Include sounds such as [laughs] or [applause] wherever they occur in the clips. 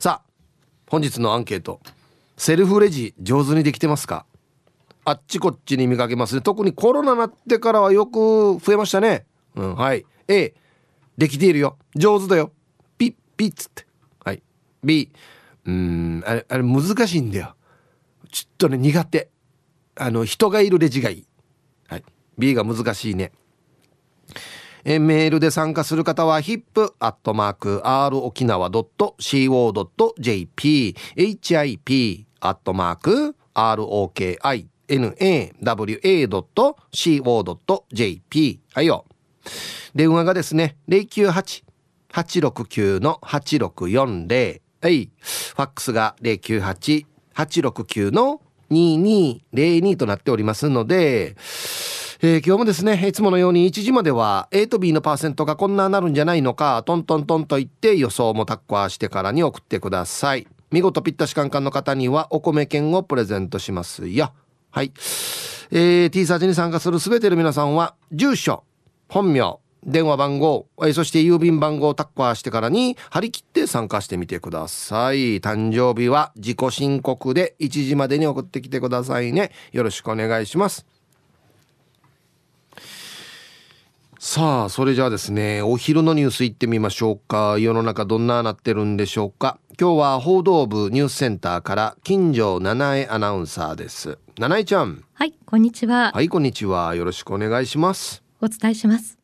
さあ本日のアンケート。セルフレジ上手にできてますか？あっちこっちに見かけますね。特にコロナなってからはよく増えましたね。うんはい。A できているよ。上手だよ。ピッピッつって。はい。B うんあれあれ難しいんだよ。ちょっとね苦手。あの人がいるレジがいい。はい。B が難しいね。えメールで参加する方は hip.r 沖縄 .co.jp hip アットマーク ROKINAWA.co.jp はいよ。電話がですね098-869-8640はい。ファックスが098-869の2202となっておりますのでえー、今日もですねいつものように1時までは A と B のパーセントがこんななるんじゃないのかトントントンと言って予想もタッコアしてからに送ってください。見事ぴったしカンカンの方にはお米券をプレゼントしますよ。はい、えー、T サーチに参加する全ての皆さんは住所本名電話番号、えー、そして郵便番号をタッカーしてからに張り切って参加してみてください。誕生日は自己申告で1時までに送ってきてくださいね。よろしくお願いします。さあそれじゃあですねお昼のニュースいってみましょうか。世の中どんななってるんでしょうか。今日は報道部ニュースセンターから金城七重アナウンサーです。七重ちゃん。はいこんにちは。はいこんにちは。よろしくお願いします。お伝えします。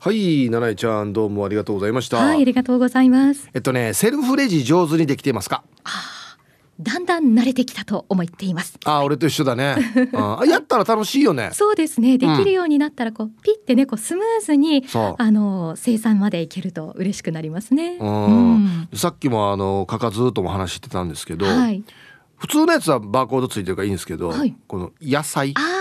はい七重ちゃんどうもありがとうございました。はいありがとうございます。えっとねセルフレジ上手にできていますか？あだんだん慣れてきたと思っています。あ、俺と一緒だね。[laughs] あ、やったら楽しいよね。そうですね。できるようになったら、こう、うん、ピッてね、こうスムーズに。あの、生産までいけると嬉しくなりますね。うん、さっきも、あの、かかずとも話してたんですけど。はい、普通のやつはバーコードついてるからいいんですけど、はい、この野菜。あ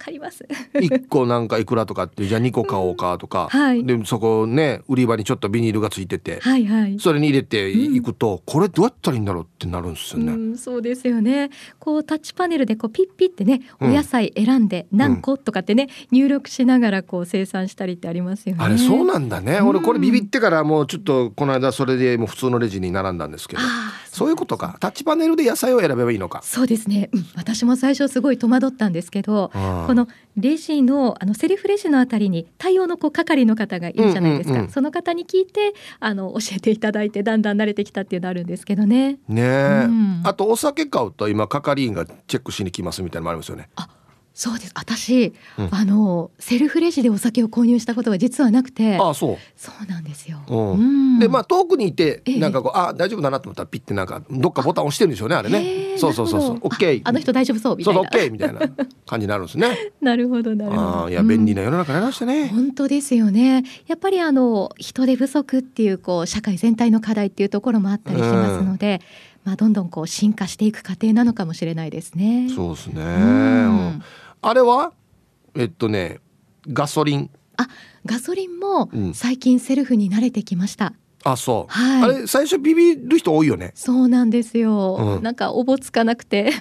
かります。1個なんかいくらとかってじゃあ2個買おうかとか、うん。はい、でそこね売り場にちょっとビニールがついてて、はいはい、それに入れていくと、うん、これどうやったらいいんだろうってなるんですよね、うん、そうですよね。こうタッチパネルでこうピッピってねお野菜選んで何個とかってね、入力しながらこう生産したりってありますよね。あれそうなんだね、俺これビビってからもうちょっとこの間それでもう普通のレジに並んだんですけどそういうことか。タッチパネルで野菜を選べばいいのか。そうですね、私も最初すごい戸惑ったんですけどこのレジのあのセリフレジのあたりに対応のこう係の方がいるじゃないですか、うんうんうん、その方に聞いてあの教えていただいてだんだん慣れてきたっていうのあるんですけどね。ね、うん、あとお酒買うと今係員がチェックしに来ますみたいなのもありますよね。あそうです。私、うん、あのセルフレジでお酒を購入したことが実はなくて。あそう。そうなんですよ、うん、でまあ遠くにいてなんかこう、あ大丈夫だなと思ったらピッてなんかどっかボタン押してるんでしょうねあれね。そうそうそうそう。オッケー。あの人大丈夫そうみたいな。そうオッケーみたいな感じになるんですね。なるほどなるほど。いや便利な世の中になりましたね、本当ですよね。やっぱりあの人手不足っていうこう社会全体の課題っていうところもあったりしますので、まあどんどんこう進化していく過程なのかもしれないですね。そうですね、あれは？えっとねガソリン。あガソリンも最近セルフに慣れてきました、あそう、はい、あれ最初ビビる人多いよね。そうなんですよ、うん、なんかおぼつかなくて。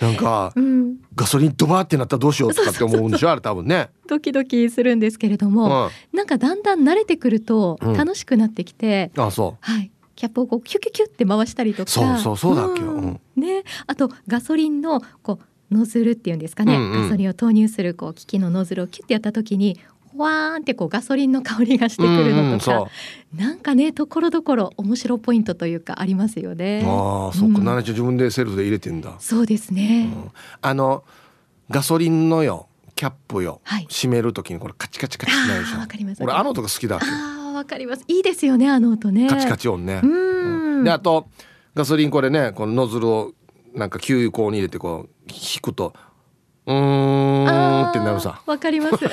なんか、[laughs] うん、ガソリンドバーってなったらどうしようとかって思うんでしょ？あれ多分ね。ドキドキするんですけれども、うん、なんかだんだん慣れてくると楽しくなってきて、あそう。はいキャップをこうキュキュキュって回したりとか。そうそうそうだっけ、うん、ね。あとガソリンのこうノズルっていうんですかね、うんうん、ガソリンを投入するこう機器のノズルをキュッてやった時にわーんってこうガソリンの香りがしてくるのとか、うんうん、なんかねところどころ面白ポイントというかありますよね。ああ、そっか、な、うん、自分でセルフで入れてんだ。そうですね。うん、あのガソリンのよキャップよ、はい、閉めるときにこれカチカチカチなるでしょ。わかります。俺あの音が好きだああ、わかります。いいですよねあの音ね。カチカチ音ね。うん。であとガソリンこれねこのノズルをなんか給油口に入れてこう引くとうんってなるさ。わかります。[laughs] で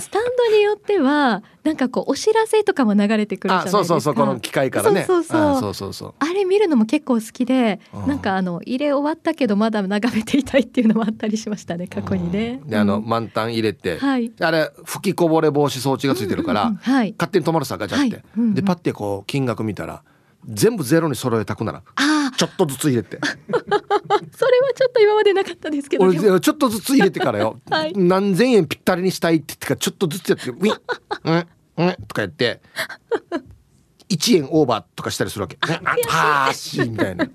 スタンドによってはなんかこうお知らせとかも流れてくるじゃないですか。そうそうそうこの機械からね。そうそうそう。そうあれ見るのも結構好きでなんかあの入れ終わったけどまだ眺めていたいっていうのもあったりしましたね過去にね。であの、満タン入れて、はい、あれ吹きこぼれ防止装置がついてるから、うんうんはい、勝手に止まるさガチャって、はい。うんうん、でパッてこう金額見たら全部ゼロに揃えたくならちょっとずつ入れて。[laughs] それはちょっと今までなかったですけど。俺ちょっとずつ入れてからよ、はい、何千円ぴったりにしたいって言ってからちょっとずつやって「ウィン。[laughs] うんうん」とかやって。1 1円オーバーとかしたりするわけ、ね、あパーシーみたいな。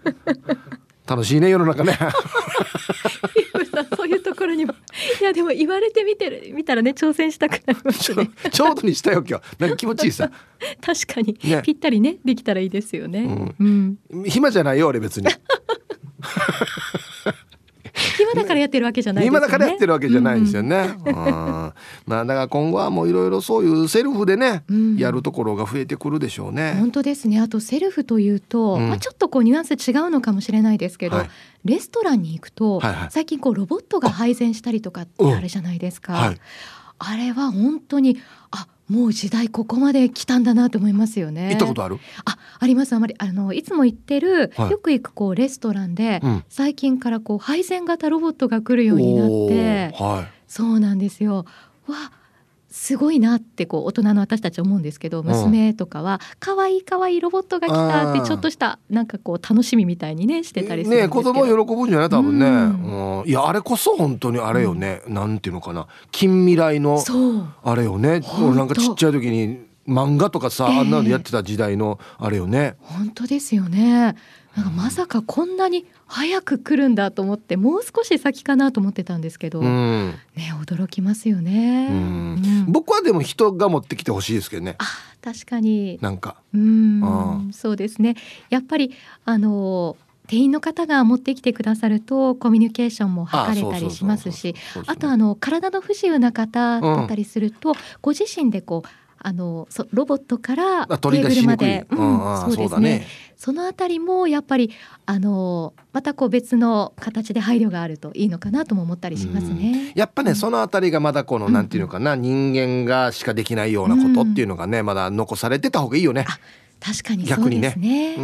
楽しいね世の中ね。[laughs] そういうところにもいやでも言われてみてる見たらね挑戦したくなりますね。ちょうどにしたよ今日なんか気持ちいいさ。[laughs] 確かに、ね、ぴったりねできたらいいですよね、うん、うん、暇じゃないよ俺別に [laughs] 暇だからやってるわけじゃない、ね、暇だからやってるわけじゃないんですよね。うん、まあだから今後はもういろいろそういうセルフでね、うん、やるところが増えてくるでしょうね。本当ですね。あとセルフというと、うん、まあちょっとこうニュアンス違うのかもしれないですけど、はい、レストランに行くと、はいはい、最近こうロボットが配膳したりとかってあるじゃないですか。はい、あれは本当にあもう時代ここまで来たんだなと思いますよね。行ったことある？あ、あります。あまりあのいつも行ってる、はい、よく行くこうレストランで、うん、最近からこう配膳型ロボットが来るようになって、はい、そうなんですよ。わ、すごいなってこう大人の私たち思うんですけど娘とかは可愛い可愛いロボットが来たってちょっとしたなんかこう楽しみみたいにねしてたりするんですけど。ね子供喜ぶんじゃない多分ね、うん、いやあれこそ本当にあれよね、うん、なんていうのかな。近未来のあれよね。なんかちっちゃい時に漫画とかさ、あんなのやってた時代のあれよね。本当ですよね。なんかまさかこんなに早く来るんだと思ってもう少し先かなと思ってたんですけど、うん、ね驚きますよね、うん、僕はでも人が持ってきてほしいですけどね。あ確かに。なんか。うん。そうですね。やっぱりあの店員の方が持ってきてくださるとコミュニケーションも図れたりしますしあとあの体の不自由な方だったりすると、うん、ご自身でこうあのそロボットからテーブルまで、うん、そうですね、ね、そのあたりもやっぱりあのまたこう別の形で配慮があるといいのかなとも思ったりしますね。やっぱね、うん、そのあたりがまだこの、なんていうのかな人間がしかできないようなことっていうのがね、まだ残されてた方がいいよね。確かにそうですね。ねう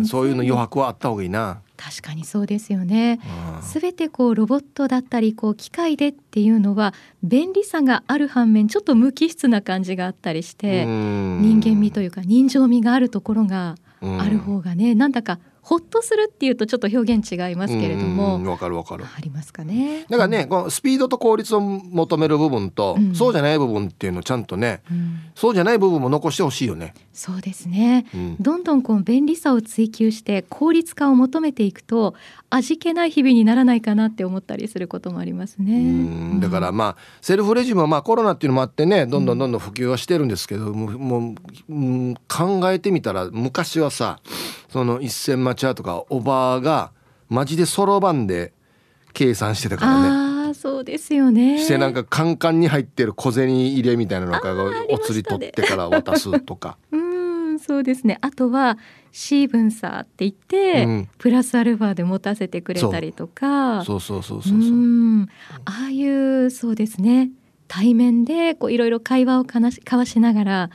ん、そういうの余白はあった方がいいな。確かにそうですよね。すべてこうロボットだったりこう機械でっていうのは便利さがある反面ちょっと無機質な感じがあったりして人間味というか人情味があるところがある方がねなんだかほっとするっていうとちょっと表現違いますけれども。わかるわかる。ありますかね。だからね、このスピードと効率を求める部分と、うん、そうじゃない部分っていうのをちゃんとね、うん、そうじゃない部分も残してほしいよね。そうですね、うん、どんどんこう便利さを追求して効率化を求めていくと味気ない日々にならないかなって思ったりすることもありますね。だからまあセルフレジもまあコロナっていうのもあってねどんどんどんどん普及はしてるんですけど、もう考えてみたら昔はさその一銭待ち屋とかおばあがマジでそろばんで計算してたからね。あそうですよね。してなんかカンカンに入ってる小銭入れみたいなのがお釣り取ってから渡すとか。[laughs] うんそうですね。あとはシーブンサーって言って、うん、プラスアルファで持たせてくれたりとか。そう。そうそうそうそうああいうそうですね。対面でこういろいろ会話を交わしながら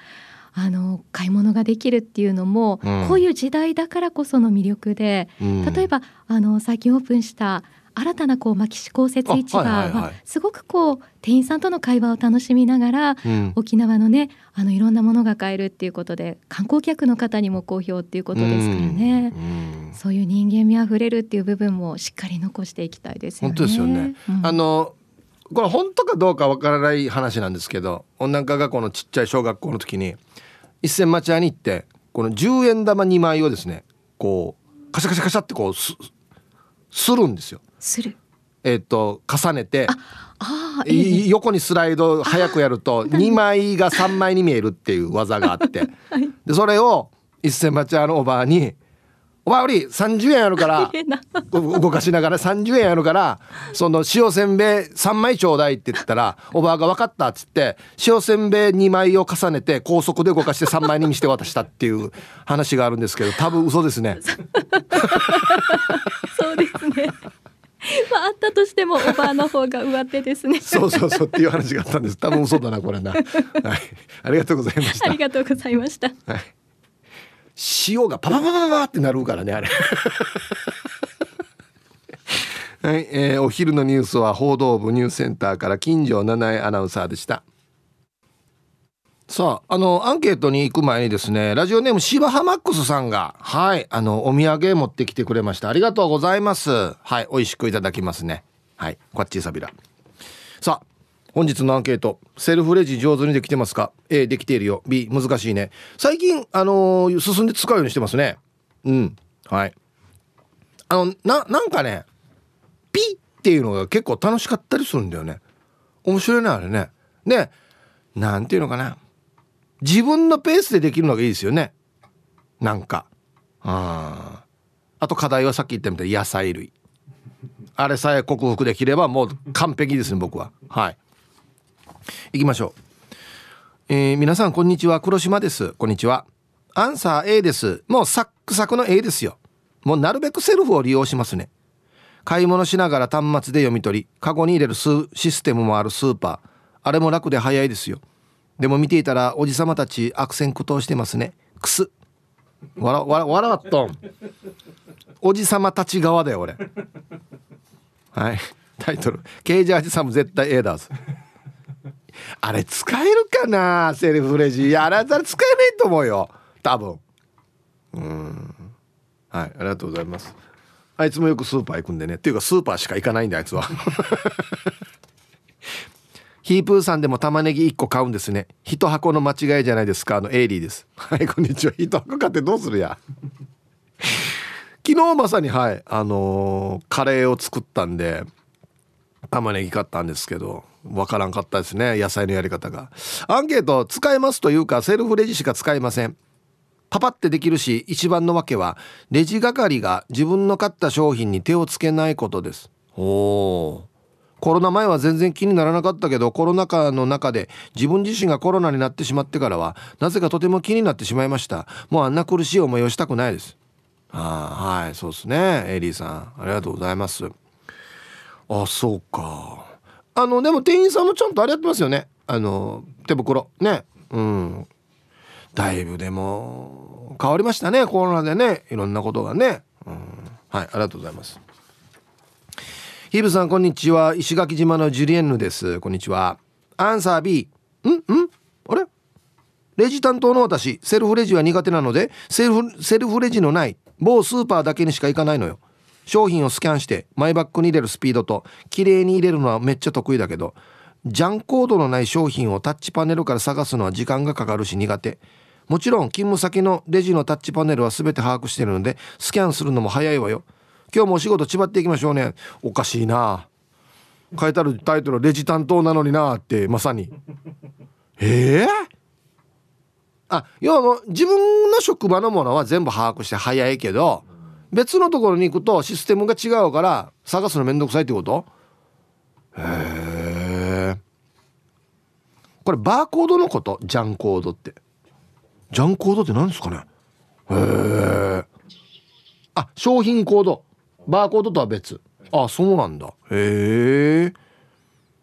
あの買い物ができるっていうのも、うん、こういう時代だからこその魅力で、うん、例えばあの最近オープンした新たなこう牧師公設市場はすごくこう店員さんとの会話を楽しみながら、うん、沖縄のねあのいろんなものが買えるっていうことで観光客の方にも好評っていうことですからね、うん。うん、そういう人間味あふれるっていう部分もしっかり残していきたいですよね。本当ですよね、あのこれ本当かどうかわからない話なんですけど温暖化学校のちっちゃい小学校の時に一銭町屋に行ってこの10円玉2枚をですねこうカシャカシャカシャってこうすするんですよ。する。えっ、と重ねてあいい横にスライド早くやると2枚が3枚に見えるっていう技があって、[laughs] はい、でそれを一銭町屋のおばあにお前より30円あるから [laughs] 動かしながら30円あるからその塩せんべい3枚ちょうだいって言ったらおばあが分かったっつって塩せんべい2枚を重ねて高速で動かして3枚に見して渡したっていう [laughs] 話があるんですけど多分嘘ですね。[laughs] そうですね。まあ、あったとしてもおばあの方が上手ですね。そうそうそうっていう話があったんです。多分嘘だなこれな。はい。ありがとうございました。ありがとうございました、はい塩がパパパパパってなるからねあれ。[laughs] はい、えー、お昼のニュースは報道部ニュースセンターから金城七重アナウンサーでした。さああのアンケートに行く前にですねラジオネーム芝ハマックスさんがはいあのお土産持ってきてくれました。ありがとうございます。はい美味しくいただきますね。はいこっちさびらさあ本日のアンケートセルフレジ上手にできてますか？A できているよ。B 難しいね。最近あのー、進んで使うようにしてますね。うん。はい。あのななんかねピっていうのが結構楽しかったりするんだよね。面白いねあれね。でなんていうのかな。自分のペースでできるのがいいですよね。なんか。ああと課題はさっき言ったみたいに野菜類。あれさえ克服できればもう完璧ですね僕は。はい。行きましょう。えー、皆さんこんにちは。黒島です。こんにちは。アンサー A です。もうサックサクの A ですよ。もうなるべくセルフを利用しますね。買い物しながら端末で読み取りカゴに入れるシステムもあるスーパー。あれも楽で早いですよ。でも見ていたらおじさまたち悪戦苦闘してますね。くす笑笑笑っとん。おじさまたち側だよ俺。はい。タイトル「ケージャージさんも絶対 A だぞ」あれ使えるかなセルフレジ。いやあれ使えないと思うよ。多分。うん。はいありがとうございます。あいつもよくスーパー行くんでね。っていうかスーパーしか行かないんだあいつは。[laughs] ヒープーさんでも玉ねぎ1個買うんですね。一箱の間違いじゃないですか。あのエイリーです。はいこんにちは。一箱買ってどうするや。昨日まさにはいあのー、カレーを作ったんで玉ねぎ買ったんですけど。わからんかったですね野菜のやり方が。アンケート使えますというかセルフレジしか使えません。パパってできるし一番の訳はレジ係が自分の買った商品に手をつけないことです。おコロナ前は全然気にならなかったけどコロナ禍の中で自分自身がコロナになってしまってからはなぜかとても気になってしまいました。もうあんな苦しい思いをしたくないです。あはいそうですねエリーさん。ありがとうございます。あそうかあのでも店員さんもちゃんとあれやってますよね。あの手袋。ね。うん。だいぶでも変わりましたね。コロナでね。いろんなことがね、うん、はいありがとうございます。ヒブさんこんにちは。石垣島のジュリエンヌです。こんにちは。アンサー B ん？ん？あれ？レジ担当の私。セルフレジは苦手なのでセルフセルフレジのない某スーパーだけにしか行かないのよ。商品をスキャンしてマイバッグに入れるスピードと綺麗に入れるのはめっちゃ得意だけどジャンコードのない商品をタッチパネルから探すのは時間がかかるし苦手。もちろん勤務先のレジのタッチパネルは全て把握してるのでスキャンするのも早いわよ。今日もお仕事ちばっていきましょうね。おかしいな。書いてあるタイトルレジ担当なのになってまさに。ええー、あ要は自分の職場のものは全部把握して早いけど別のところに行くとシステムが違うから探すのめんどくさいってこと？へえこれバーコードのこと？ジャンコードって。ジャンコードって何ですかね？へえあ商品コード。バーコードとは別。あそうなんだ。へえ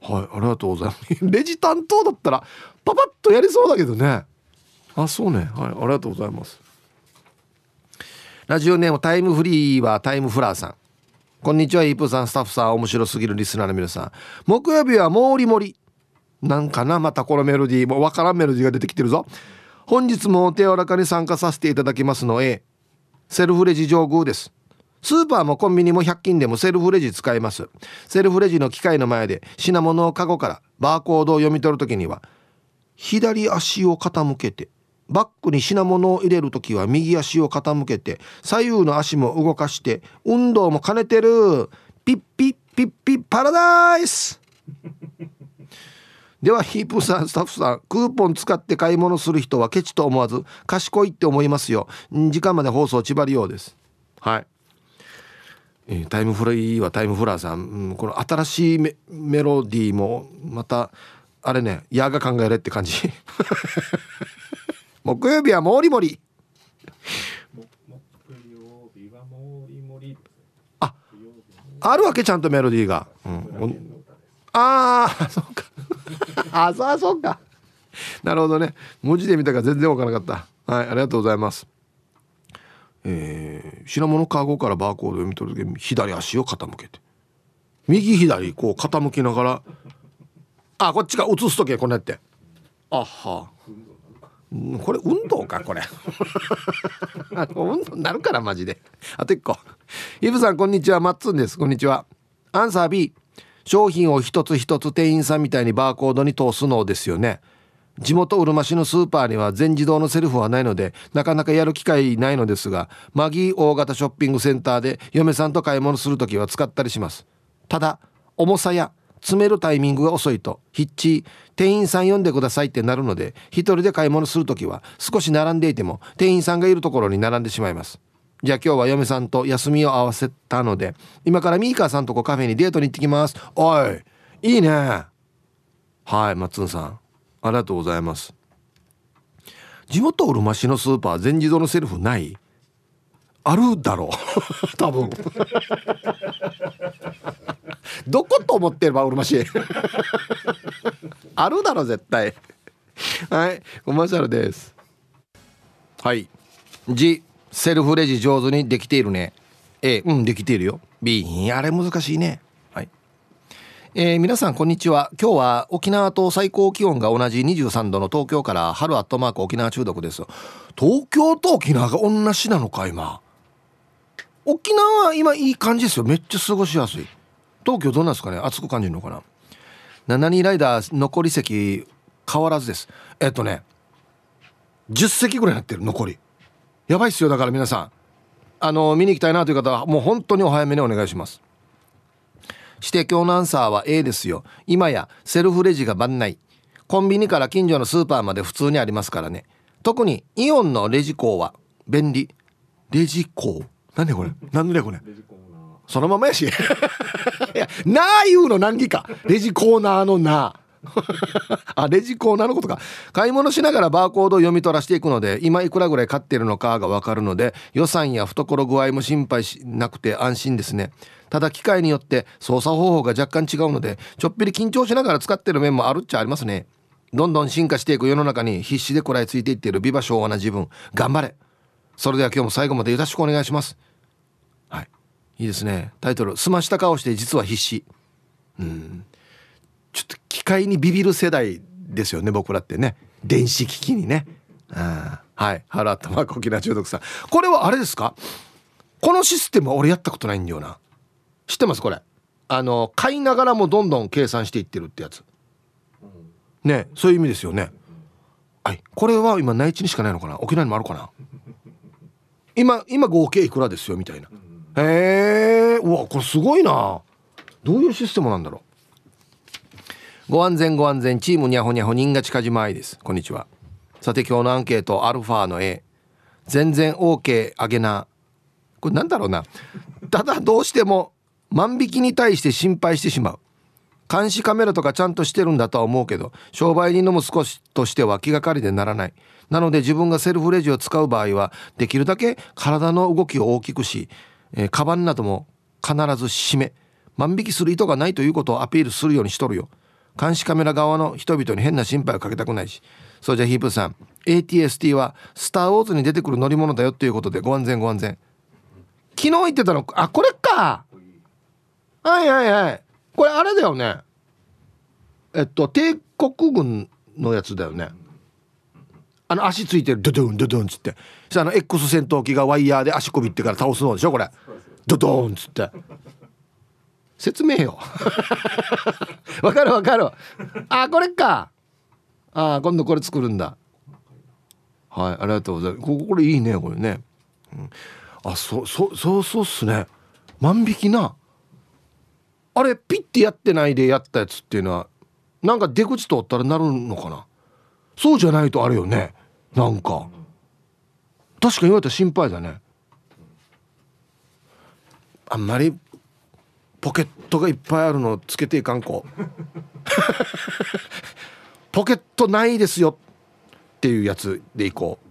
はいありがとうございます。[laughs] レジ担当だったらパパッとやりそうだけどね。あそうね。はいありがとうございます。ラジオネームタイムフリーはタイムフラーさん。こんにちはイープさん。スタッフさん面白すぎるリスナーの皆さん。木曜日はもりもり。なんかなまたこのメロディーもわからんメロディーが出てきてるぞ。本日もお手柔らかに参加させていただきますの A セルフレジ上宮です。スーパーもコンビニも100均でもセルフレジ使えます。セルフレジの機械の前で品物をカゴからバーコードを読み取るときには左足を傾けてバッグに品物を入れる時は右足を傾けて左右の足も動かして運動も兼ねてるピッピッピッピッパラダイス。[laughs] ではヒープさんスタッフさんクーポン使って買い物する人はケチと思わず賢いって思いますよ。時間まで放送ちばりようです。はい、タイムフリーはタイムフラーさん、うん、この新しいメメロディーもまたあれね矢が考えれって感じ。[laughs] 木曜日はもりもり。ああるわけちゃんとメロディーが、うん、ああそうか。あそうそうか。なるほどね。文字で見たから全然わからなかった。はいありがとうございます。えー、品物カゴからバーコード読み取る時左足を傾けて。右左こう傾きながら。あこっちが映す時こうやって。あはこれ運動かこれ。[laughs] 運動になるからマジで。あと1個。イブさんこんにちは。マッツンです。こんにちは。アンサー B 商品を一つ一つ店員さんみたいにバーコードに通すのですよね。地元うるま市のスーパーには全自動のセルフはないのでなかなかやる機会ないのですがマギー大型ショッピングセンターで嫁さんと買い物する時は使ったりします。ただ重さや詰めるタイミングが遅いと。ヒッチ店員さん呼んでくださいってなるので一人で買い物する時は少し並んでいても店員さんがいるところに並んでしまいます。じゃあ今日は嫁さんと休みを合わせたので今からミーカーさんとこカフェにデートに行ってきます。おいいいね。はいマッツンさん。ありがとうございます。地元うるま市のスーパー全自動のセルフない？あるだろう。[laughs] 多分。どこと思ってればうるましい。[laughs] あるだろ絶対。はいコマーシャルです。はい。G セルフレジ上手にできているね。A うんできているよ。B あれ難しいね。はい。えー、皆さんこんにちは。今日は沖縄と最高気温が同じ23度の東京から春アットマーク沖縄中毒です。東京と沖縄が同じなのか今。沖縄は今いい感じですよ。めっちゃ過ごしやすい。東京どうなんですかね？暑く感じるのかな？72ライダー残り席変わらずです。えっとね10席ぐらいなってる残り。やばいっすよだから皆さん。あの見に行きたいなという方はもう本当にお早めにお願いします。指定教のアンサーは A ですよ。今やセルフレジが万内コンビニから近所のスーパーまで普通にありますからね。特にイオンのレジ港は便利。レジ港何でこれ？何でこれ？そのままやし。[laughs] いやなあ言うの何か。レジコーナーのな。[laughs] あレジコーナーのことか。買い物しながらバーコードを読み取らせていくので今いくらぐらい買ってるのかが分かるので予算や懐具合も心配しなくて安心ですね。ただ機械によって操作方法が若干違うのでちょっぴり緊張しながら使ってる面もあるっちゃありますね。どんどん進化していく世の中に必死で食らいついていっているビバ昭和な自分。頑張れ。それでは今日も最後までよろしくお願いします。いいですね。タイトル「澄ました顔して実は必死」うん。ちょっと機械にビビる世代ですよね僕らってね。電子機器にね。あはい。ハラットマーク沖縄中毒さん。これはあれですか？このシステムは俺やったことないんだよな。知ってます？これ。あの買いながらもどんどん計算していってるってやつ。ね。そういう意味ですよね。はい。これは今内地にしかないのかな？沖縄にもあるかな？今今合計いくらですよ？みたいな。へえうわこれすごいな。どういうシステムなんだろう。ご安全ご安全チームにゃほにゃほ人が近島愛です。こんにちは。さて今日のアンケートアルファの A 全然 OK あげな。これなんだろうな。ただどうしても万引きに対して心配してしまう。監視カメラとかちゃんとしてるんだとは思うけど商売人の息子としては気がかりでならない。なので自分がセルフレジを使う場合はできるだけ体の動きを大きくし、えー、カバンなども必ず閉め万引きする意図がないということをアピールするようにしとるよ。監視カメラ側の人々に変な心配をかけたくないし。そうじゃヒープさん。ATST はスター・ウォーズに出てくる乗り物だよということでご安全ご安全。昨日言ってたのあこれか。はいはいはい。これあれだよね。えっと帝国軍のやつだよね。あの足ついてるドドンドドンっつって。あの X 戦闘機がワイヤーで足こびってから倒すのでしょこれ。ドドンっつって。説明よ。[laughs] わかるわかる。あこれか。あ今度これ作るんだ。はいありがとうございます。ここれいいねこれね、うん、あそそそうそうっすね。万引きな。あれピッてやってないでやったやつっていうのはなんか出口通ったらなるのかな。そうじゃないとあれよね。なんか。確かに言われたら心配だね。あんまりポケットがいっぱいあるのつけていかんこ。[laughs] ポケットないですよ。っていうやつでいこう。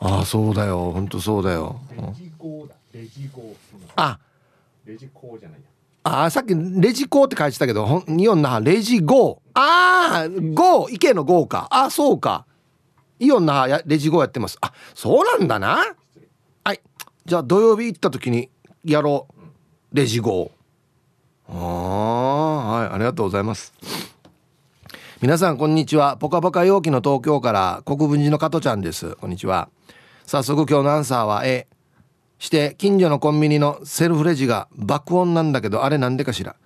ああそうだよ。本当そうだよ。レジゴーだレジゴーあ。レジコーじゃないや。あさっきレジコーって書いてたけど日本なレジゴー。ああゴー。池のゴーか。あそうかイオン那覇レジゴーやってます。あそうなんだな。はい。じゃあ土曜日行った時にやろう。レジゴ。ーああはい。ありがとうございます。皆さんこんにちは。ポカポカ陽気の東京から国分寺の加トちゃんです。こんにちは。早速今日のアンサーは A して近所のコンビニのセルフレジが爆音なんだけどあれなんでかしら。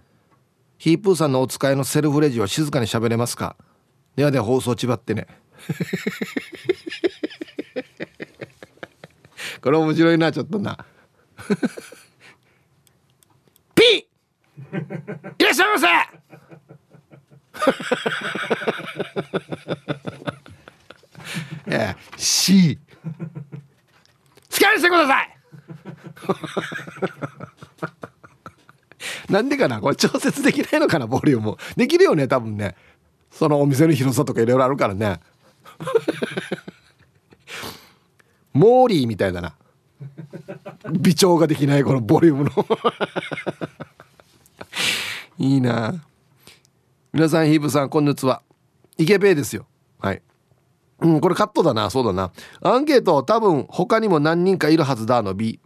ヒープーさんのお使いのセルフレジは静かに喋れますか。ではでは放送ちばってね。[laughs] これ面白いなちょっとな。[laughs] ピーいらっしゃいませ!ええ C 好きにしてください! [laughs] なんでかな?これ調節できないのかな?ボリューム。できるよね多分ね。そのお店の広さとかいろいろあるからね。[laughs] モーリーみたいだな。微調ができないこのボリュームの。いいな。皆さんヒーブさんこんにちは。イケペイですよ。はい。うんこれカットだな。そうだな。アンケート多分他にも何人かいるはずだの B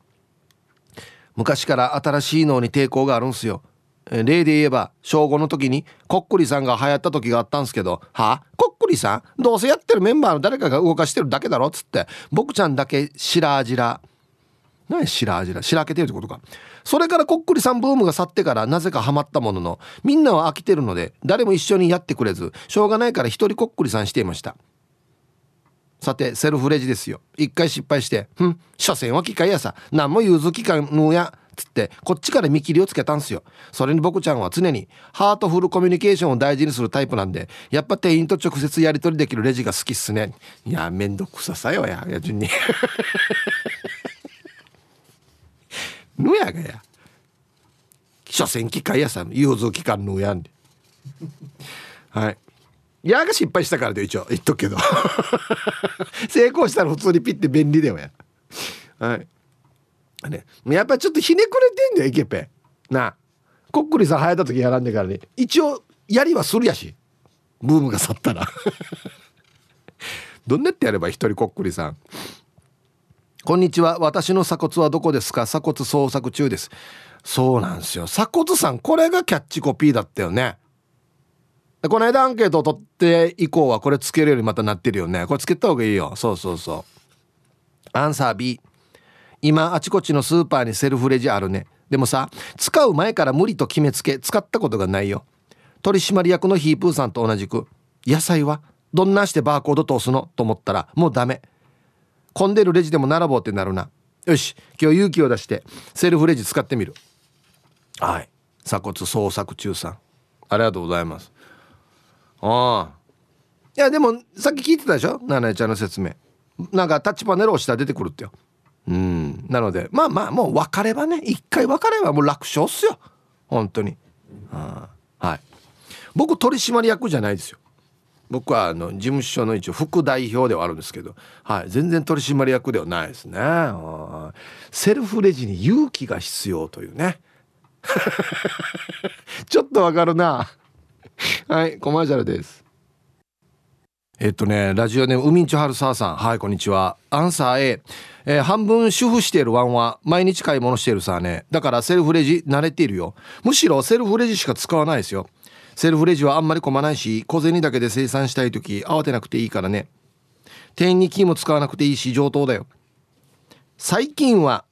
昔から新しいのに抵抗があるんすよ。例で言えば小5の時にこっくりさんが流行った時があったんすけど「はあ？こっくりさん？どうせやってるメンバーの誰かが動かしてるだけだろ」っつって。僕ちゃんだけ白あじら何白あじら白けてるってことか。それからこっくりさんブームが去ってからなぜかハマったもののみんなは飽きてるので誰も一緒にやってくれずしょうがないから一人こっくりさんしていました。さてセルフレジですよ。一回失敗して「ん所詮は機械やさ。何も融通機関のや」つってこっちから見切りをつけたんすよ。それに僕ちゃんは常にハートフルコミュニケーションを大事にするタイプなんでやっぱ店員と直接やり取りできるレジが好きっすね。いやめんどくささよやや順に。[laughs] ぬやがや。所詮機械やさん融通機関のやんで。はい。やが失敗したからで一応言っとくけど。[laughs] 成功したら普通にピッて便利だよや。はい。ね。やっぱりちょっとひねくれてんだよイケペ。なこっくりさん流行った時やらんでからね。一応やりはするやし。ブームが去ったら。[laughs] どんなってやれば一人こっくりさん。こんにちは。私の鎖骨はどこですか？鎖骨捜索中です。そうなんですよ。鎖骨さんこれがキャッチコピーだったよね。この間アンケートを取って以降はこれつけるようにまたなってるよね。これつけた方がいいよ。そうそうそう。アンサー B 今あちこちのスーパーにセルフレジあるね。でもさ使う前から無理と決めつけ使ったことがないよ。取締役のヒープーさんと同じく野菜はどんなしてバーコード通すのと思ったらもうダメ。混んでるレジでも並ぼうってなるな。よし今日勇気を出してセルフレジ使ってみる。はい。鎖骨捜索中さん。ありがとうございます。ああ。いやでもさっき聞いてたでしょ？ナナエちゃんの説明。なんかタッチパネル押したら出てくるってようん。なのでまあまあもう分かればね一回分かればもう楽勝っすよ。本当に。はい。僕取締役じゃないですよ。僕はあの事務所の一応副代表ではあるんですけど、はい、全然取締役ではないですね。セルフレジに勇気が必要というね。[laughs] ちょっとわかるな。はい。コマーシャルです。えっとねラジオネーム海んちはるささん。はいこんにちは。アンサー A えー、半分主婦しているワンは毎日買い物しているさね。だからセルフレジ慣れているよ。むしろセルフレジしか使わないですよ。セルフレジはあんまり混まないし小銭だけで生産したい時慌てなくていいからね。店員にキーも使わなくていいし上等だよ。最近は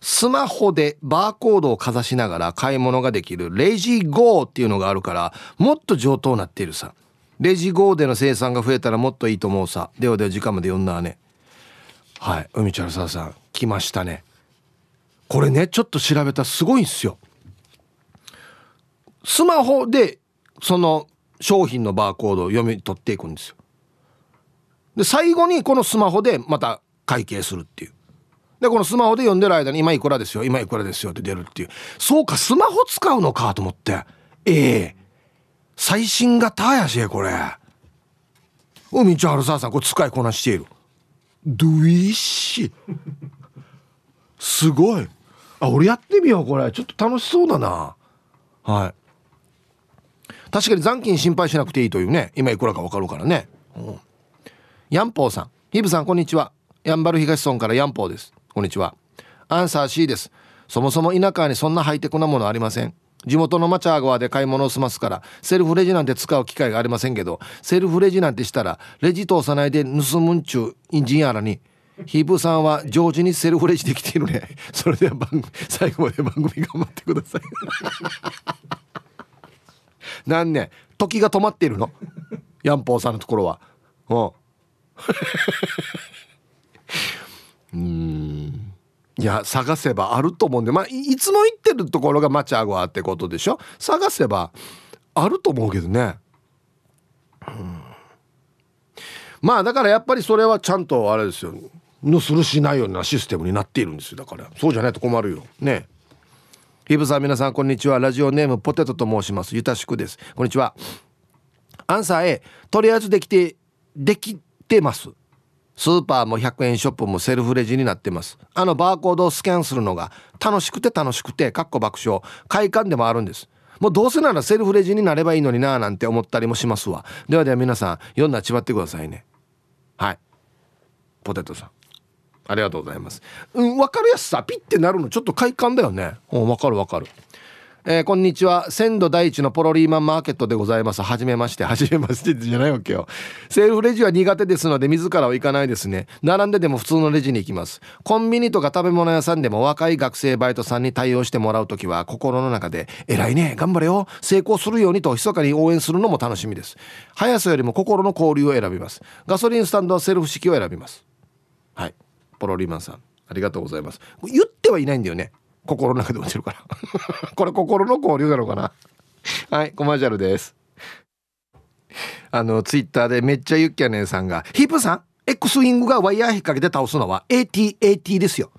スマホでバーコードをかざしながら買い物ができるレジゴーっていうのがあるからもっと上等になっているさ。レジゴーでの生産が増えたらもっといいと思うさ。ではでは時間まで読んだわねはい。海ちゃんささん来ましたね。これねちょっと調べたらすごいんすよ。スマホでその商品のバーコードを読み取っていくんですよ。で最後にこのスマホでまた会計するっていう。でこのスマホで読んでる間に今いくらですよ今いくらですよって出るっていう。そうかスマホ使うのかと思って。ええ。最新型やしこれ。海ちゃん春沢さんこれ使いこなしている。ドゥイッシすごい。あ俺やってみようこれ。ちょっと楽しそうだな。はい。確かに残金心配しなくていいというね。今いくらか分かるからね、うん、ヤンポーさん。ヒブさんこんにちは。ヤンバル東村からヤンポーです。こんにちは。アンサー C です。そもそも田舎にそんなハイテクなものありません。地元のマチャー川で買い物を済ますからセルフレジなんて使う機会がありませんけどセルフレジなんてしたらレジ通さないで盗むんちゅうインジンやらにヒープさんは常時にセルフレジできているね。[laughs] それでは番組最後まで番組頑張ってください。[laughs] なんね時が止まっているの。ヤンポーさんのところは。うん。[laughs] うん。いや探せばあると思うんで。まあいつも行ってるところがマチャゴアってことでしょ？探せばあると思うけどね、うん、まあだからやっぱりそれはちゃんとあれですよ。のするしないようなシステムになっているんですよ。だから。そうじゃないと困るよ。ね。ヒブさん皆さんこんにちは。ラジオネームポテトと申します。ゆたしくです。こんにちは。アンサー A とりあえずできてできてます。スーパーも100円ショップもセルフレジになってます。あのバーコードをスキャンするのが楽しくて楽しくてかっこ爆笑。快感でもあるんですもうどうせならセルフレジになればいいのになーなんて思ったりもしますわ。ではでは皆さん読んだちばってくださいね。はい。ポテトさん。ありがとうございます。うん、わかるやつさ、ピッてなるのちょっと快感だよね。うん、わかるわかる。えー、こんにちは。鮮度第一のポロリーマンマーケットでございます。はじめまして。はじめましてじゃないわけよ。セルフレジは苦手ですので、自らは行かないですね。並んででも普通のレジに行きます。コンビニとか食べ物屋さんでも若い学生バイトさんに対応してもらうときは、心の中で、偉いね、頑張れよ、成功するようにと密かに応援するのも楽しみです。速さよりも心の交流を選びます。ガソリンスタンドはセルフ式を選びます。はい。ポロリーマンさんありがとうございます言ってはいないんだよね心の中で落ちるから。[laughs] これ心の交流なのかな？はいコマーシャルです。あのツイッターでめっちゃユッキャネさんが「ヒープさん X ウィングがワイヤー引っ掛けて倒すのは ATAT ですよ」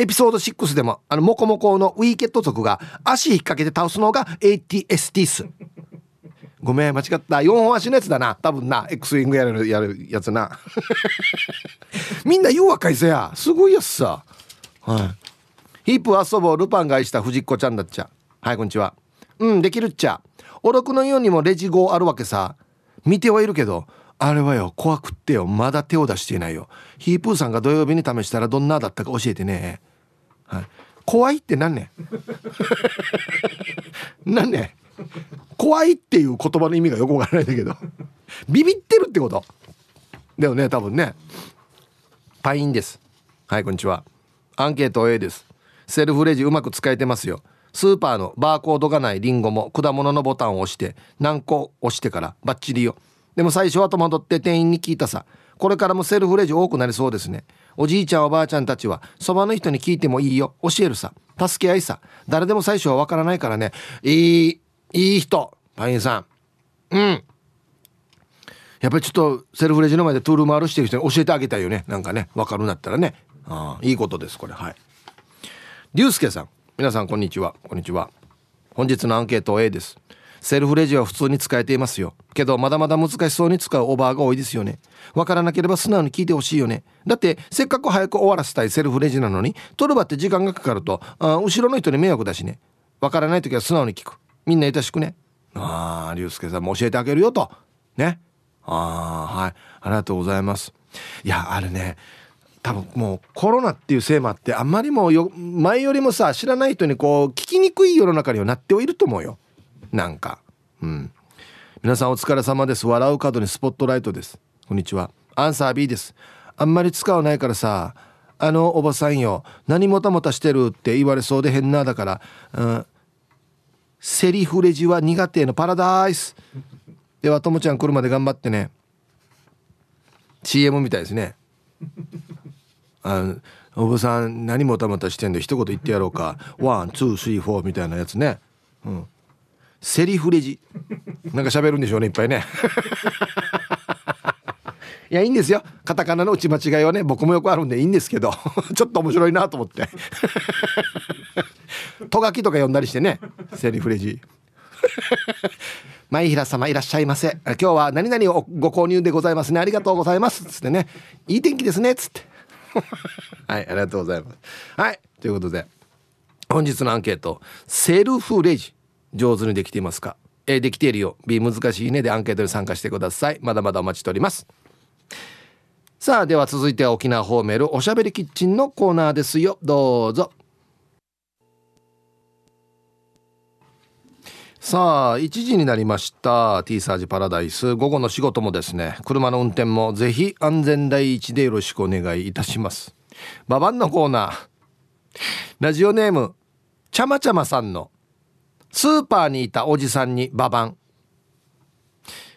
エピソード6でもあのモコモコのウィーケット族が足引っ掛けて倒すのが ATST っす。ごめん間違った。4本足のやつだな。多分な X ウィングやるやるやつな。[laughs] みんな言う若いせや。すごいやつさ。はい。ヒープ遊ぼうルパンが愛した藤子ちゃんだっちゃ。はいこんにちは。うんできるっちゃ。おろくのようにもレジ号あるわけさ。見てはいるけどあれはよ怖くってよ。まだ手を出していないよ。ヒープーさんが土曜日に試したらどんなだったか教えてね。はい。怖いって何ね何 [laughs] ね怖いっていう言葉の意味がよくわからないんだけど。ビビってるってこと。だよね多分ね。パインです。はいこんにちは。アンケート A です。セルフレジうまく使えてますよ。スーパーのバーコードがないリンゴも果物のボタンを押して何個押してからバッチリよ。でも最初は戸惑って店員に聞いたさ。これからもセルフレジ多くなりそうですね。おじいちゃんおばあちゃんたちはそばの人に聞いてもいいよ。教えるさ。助け合いさ。誰でも最初はわからないからね。いいいい人。パインさん。うん。やっぱりちょっとセルフレジの前でトゥール回るしてる人に教えてあげたいよね。なんかね分かるんだったらね。ああいいことですこれ。はい。竜介さん。皆さんこんにちは。こんにちは。本日のアンケート A です。セルフレジは普通に使えていますよ。けどまだまだ難しそうに使うオーバーが多いですよね。わからなければ素直に聞いてほしいよね。だってせっかく早く終わらせたいセルフレジなのに取る場って時間がかかるとあ後ろの人に迷惑だしね。わからない時は素直に聞く。みんな優しくね。ああ竜介さんも教えてあげるよと。ね。ああはい。ありがとうございます。いやあれね多分もうコロナっていうせいもあってあんまりもよ前よりもさ知らない人にこう聞きにくい世の中にはなってはいると思うよ。なんか。うん。皆さんお疲れ様です。笑う角にスポットライトです。こんにちは。アンサー B です。あんまり使わないからさあのおばさんよ何もたもたしてるって言われそうで変なだから、うん、セリフレジは苦手のパラダイス。ではともちゃん来るまで頑張ってね。CM みたいですね。あのおばさん何もたもたしてんで一言言ってやろうか。 One two three four みたいなやつね。うん。セリフレジ。なんか喋るんでしょうねいっぱいね。[laughs] いやいいんですよ。カタカナの打ち間違いはね僕もよくあるんでいいんですけど。[laughs] ちょっと面白いなと思って。とがきとか読んだりしてねセリフレジ。[laughs] 前平様いらっしゃいませ。今日は何々をご購入でございますね。ありがとうございます。つってね。いい天気ですね。つって。[laughs] はいありがとうございます。はいということで本日のアンケートセルフレジ上手にできていますか？A できているよ。B 難しいねでアンケートに参加してください。まだまだお待ちしております。さあでは続いては沖縄ホーメルおしゃべりキッチンのコーナーですよ。どうぞ。さあ1時になりました。T サージパラダイス。午後の仕事もですね車の運転もぜひ安全第一でよろしくお願いいたします。ババンのコーナー。ラジオネームちゃまちゃまさんのスーパーにいたおじさんにババン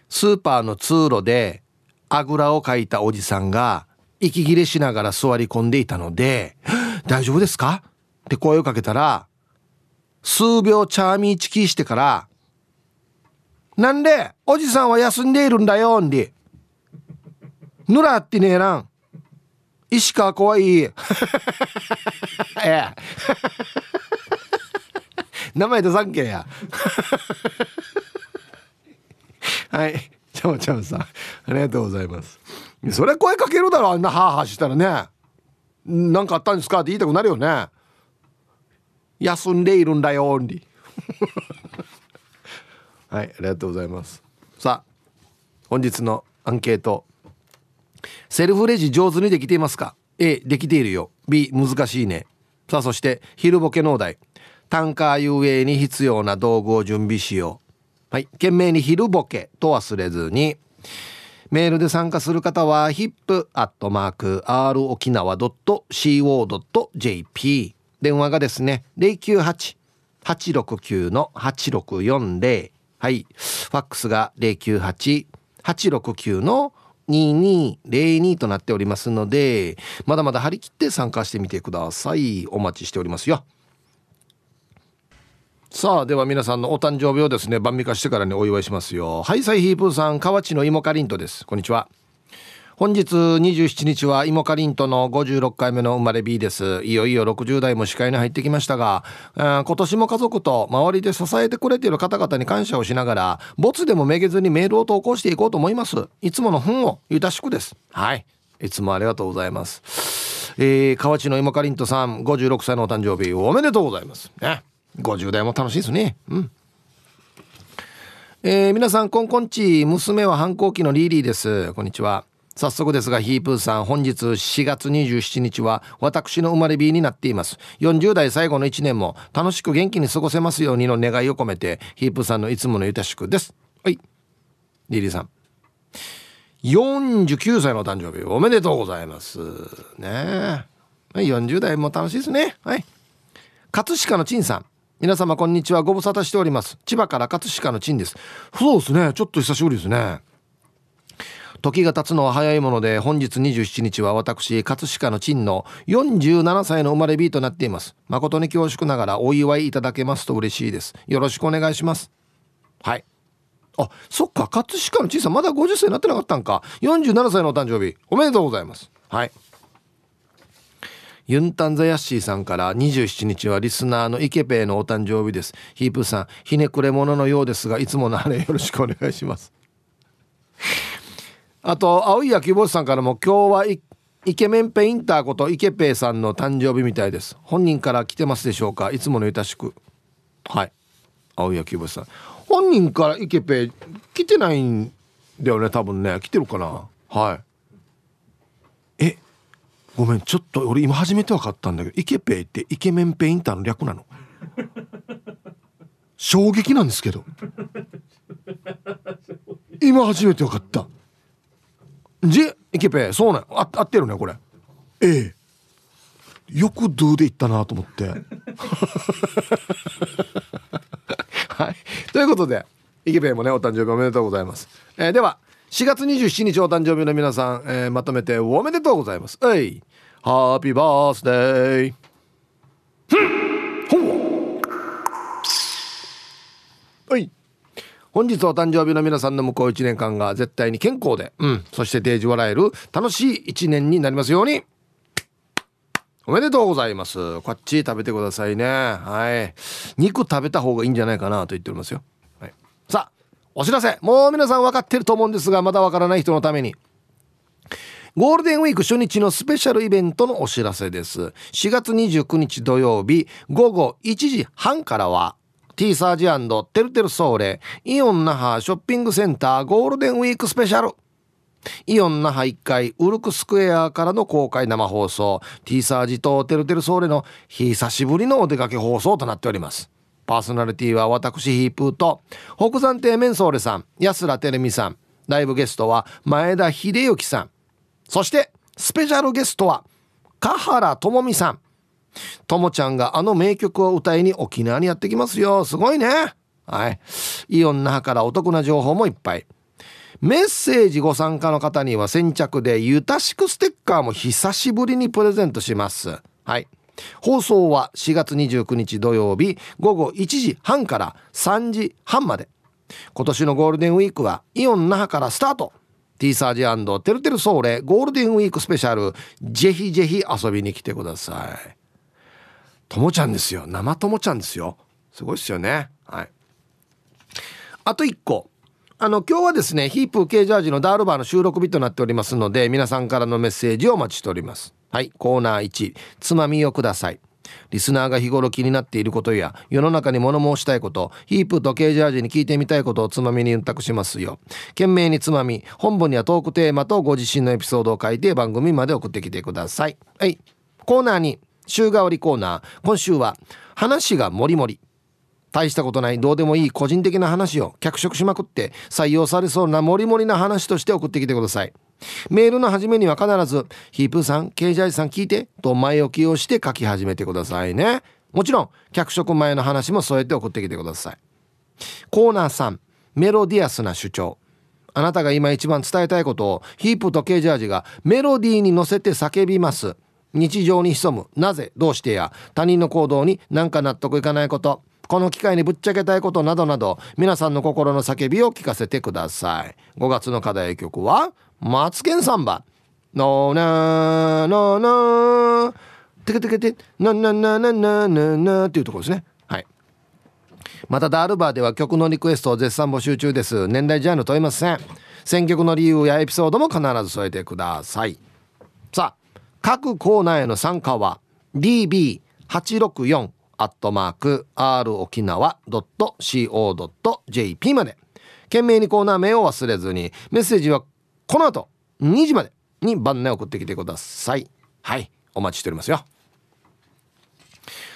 スーパーの通路であぐらをかいたおじさんが息切れしながら座り込んでいたので「大丈夫ですか?」って声をかけたら数秒チャーミーチキしてから「なんでおじさんは休んでいるんだよんで」「ぬらってねえらん」「石川怖い」[laughs] ええ。[laughs] 名前出さんけや。[laughs] はい。ちゃまちゃまさん。ありがとうございます。それ声かけるだろあんなハーハーしたらね。何かあったんですかって言いたくなるよね。休んでいるんだよに [laughs] はいありがとうございます。さあ本日のアンケート。セルフレジ上手にできていますか？A できているよ。B 難しいね。さあそして昼ボケ農大単価遊泳に必要な道具を準備しよう。はい懸命に昼ボケと忘れずに。メールで参加する方は hip.r 沖縄 .co.jp 電話がですね098-869の8640はい。ファックスが098-869の2202となっておりますのでまだまだ張り切って参加してみてください。お待ちしておりますよ。さあでは皆さんのお誕生日をですね晩味化してからにお祝いしますよ。はいサイヒープーさん河内の芋かりんとです。こんにちは。本日27日は芋かりんとの56回目の生まれ B です。いよいよ60代も視界に入ってきましたが、今年も家族と周りで支えてくれている方々に感謝をしながらボツでもめげずにメールを投稿していこうと思います。いつもの本をゆたしくです。はい。いつもありがとうございます。えー、河内の芋かりんとさん56歳のお誕生日おめでとうございます。ね。50代も楽しいですね。うん。えー、皆さんこんこんち娘は反抗期のリーリーです。こんにちは早速ですがヒープーさん本日4月27日は私の生まれ日になっています。40代最後の1年も楽しく元気に過ごせますようにの願いを込めてヒープーさんのいつものゆたしくです。はい。リリーさん。49歳の誕生日おめでとうございます。ね。え40代も楽しいですね。はい。葛飾の陳さん。皆様こんにちは。ご無沙汰しております。千葉から葛飾の陳です。そうですね。ちょっと久しぶりですね。時が経つのは早いもので本日27日は私葛飾の陳の47歳の生まれ日となっています。誠に恐縮ながらお祝いいただけますと嬉しいです。よろしくお願いします。はい。あそっか。葛飾の陳さんまだ50歳になってなかったんか。47歳のお誕生日。おめでとうございます。はい。ユンタンザヤッシーさんから27日はリスナーのイケペイのお誕生日です。ヒープさん、ひねくれ者のようですが、いつものあれよろしくお願いします。あと、青い野球帽子さんからも今日はイケメンペインターことイケペイさんの誕生日みたいです。本人から来てますでしょうか？いつものゆたしく。はい。青い野球帽子さん。本人からイケペイ来てないんだよね、多分ね。来てるかな？はい。えごめんちょっと俺今初めて分かったんだけどイケペイってイケメンペインターの略なの？衝撃なんですけど今初めて分かったじイケペイそうなんあ合ってるねこれええよくドゥで言ったなと思って [laughs] はいということでイケペイもねお誕生日おめでとうございます、えー、では4月27日お誕生日の皆さん、えー、まとめておめでとうございます。はい。ハッピーバースデー。はい。本日お誕生日の皆さんの向こう1年間が絶対に健康で、うん、そしてデージ笑える楽しい1年になりますように。おめでとうございます。こっち食べてくださいね。はい。肉食べた方がいいんじゃないかなと言っておりますよ。はい。さあ、お知らせもう皆さん分かってると思うんですがまだ分からない人のためにゴールデンウィーク初日のスペシャルイベントのお知らせです4月29日土曜日午後1時半からは T サージてるてるソーレイオン那覇ショッピングセンターゴールデンウィークスペシャル。イオン那覇1階ウルクスクエアからの公開生放送。T サージとてるてるソーレの久しぶりのお出かけ放送となっております。パーソナリティは私ヒープーと北山亭メンソーレさん安田テレミさん。ライブゲストは前田秀幸さん。そしてスペシャルゲストは香原朋美さん。ともちゃんがあの名曲を歌いに沖縄にやってきますよ。すごいね。はい。イオン那覇からお得な情報もいっぱい。メッセージご参加の方には先着でゆたしくステッカーも久しぶりにプレゼントします。はい。放送は4月29日土曜日午後1時半から3時半まで。今年のゴールデンウィークはイオン那覇からスタート。T サージてるてるソーレゴールデンウィークスペシャル。ぜひぜひ遊びに来てください。ともちゃんですよ。生ともちゃんですよ。すごいっすよね。はい。あと1個。あの今日はですねヒープ K ジャージのダールバーの収録日となっておりますので皆さんからのメッセージをお待ちしております。はい。コーナー1つまみをください。リスナーが日頃気になっていることや世の中に物申したいことヒープとケージャージに聞いてみたいことをつまみに運託しますよ。懸命につまみ本文にはトークテーマとご自身のエピソードを書いて番組まで送ってきてください。はい。コーナーに週替わりコーナー。今週は話がもりもり。大したことないどうでもいい個人的な話を脚色しまくって採用されそうなモリモリな話として送ってきてください。メールの始めには必ず「ヒープーさんケージャージさん聞いて」と前置きをして書き始めてくださいね。もちろん脚色前の話も添えて送ってきてください。コーナー3メロディアスな主張。あなたが今一番伝えたいことをヒープとケージャージがメロディーに乗せて叫びます。日常に潜む。なぜどうしてや。他人の行動に何か納得いかないこと。この機会にぶっちゃけたいことなどなど皆さんの心の叫びを聞かせてください。5月の課題曲はマツケンサンバ。のなのなてけてけてなななななななっていうところですね。はい。またダールバーでは曲のリクエストを絶賛募集中です。年代ジャンル問いません。選曲の理由やエピソードも必ず添えてください。さあ各コーナーへの参加は DB864 アットマーク r 沖縄 .co.jp まで。懸命にコーナー名を忘れずにメッセージはこの後2時までに番内送ってきてください。はいお待ちしておりますよ。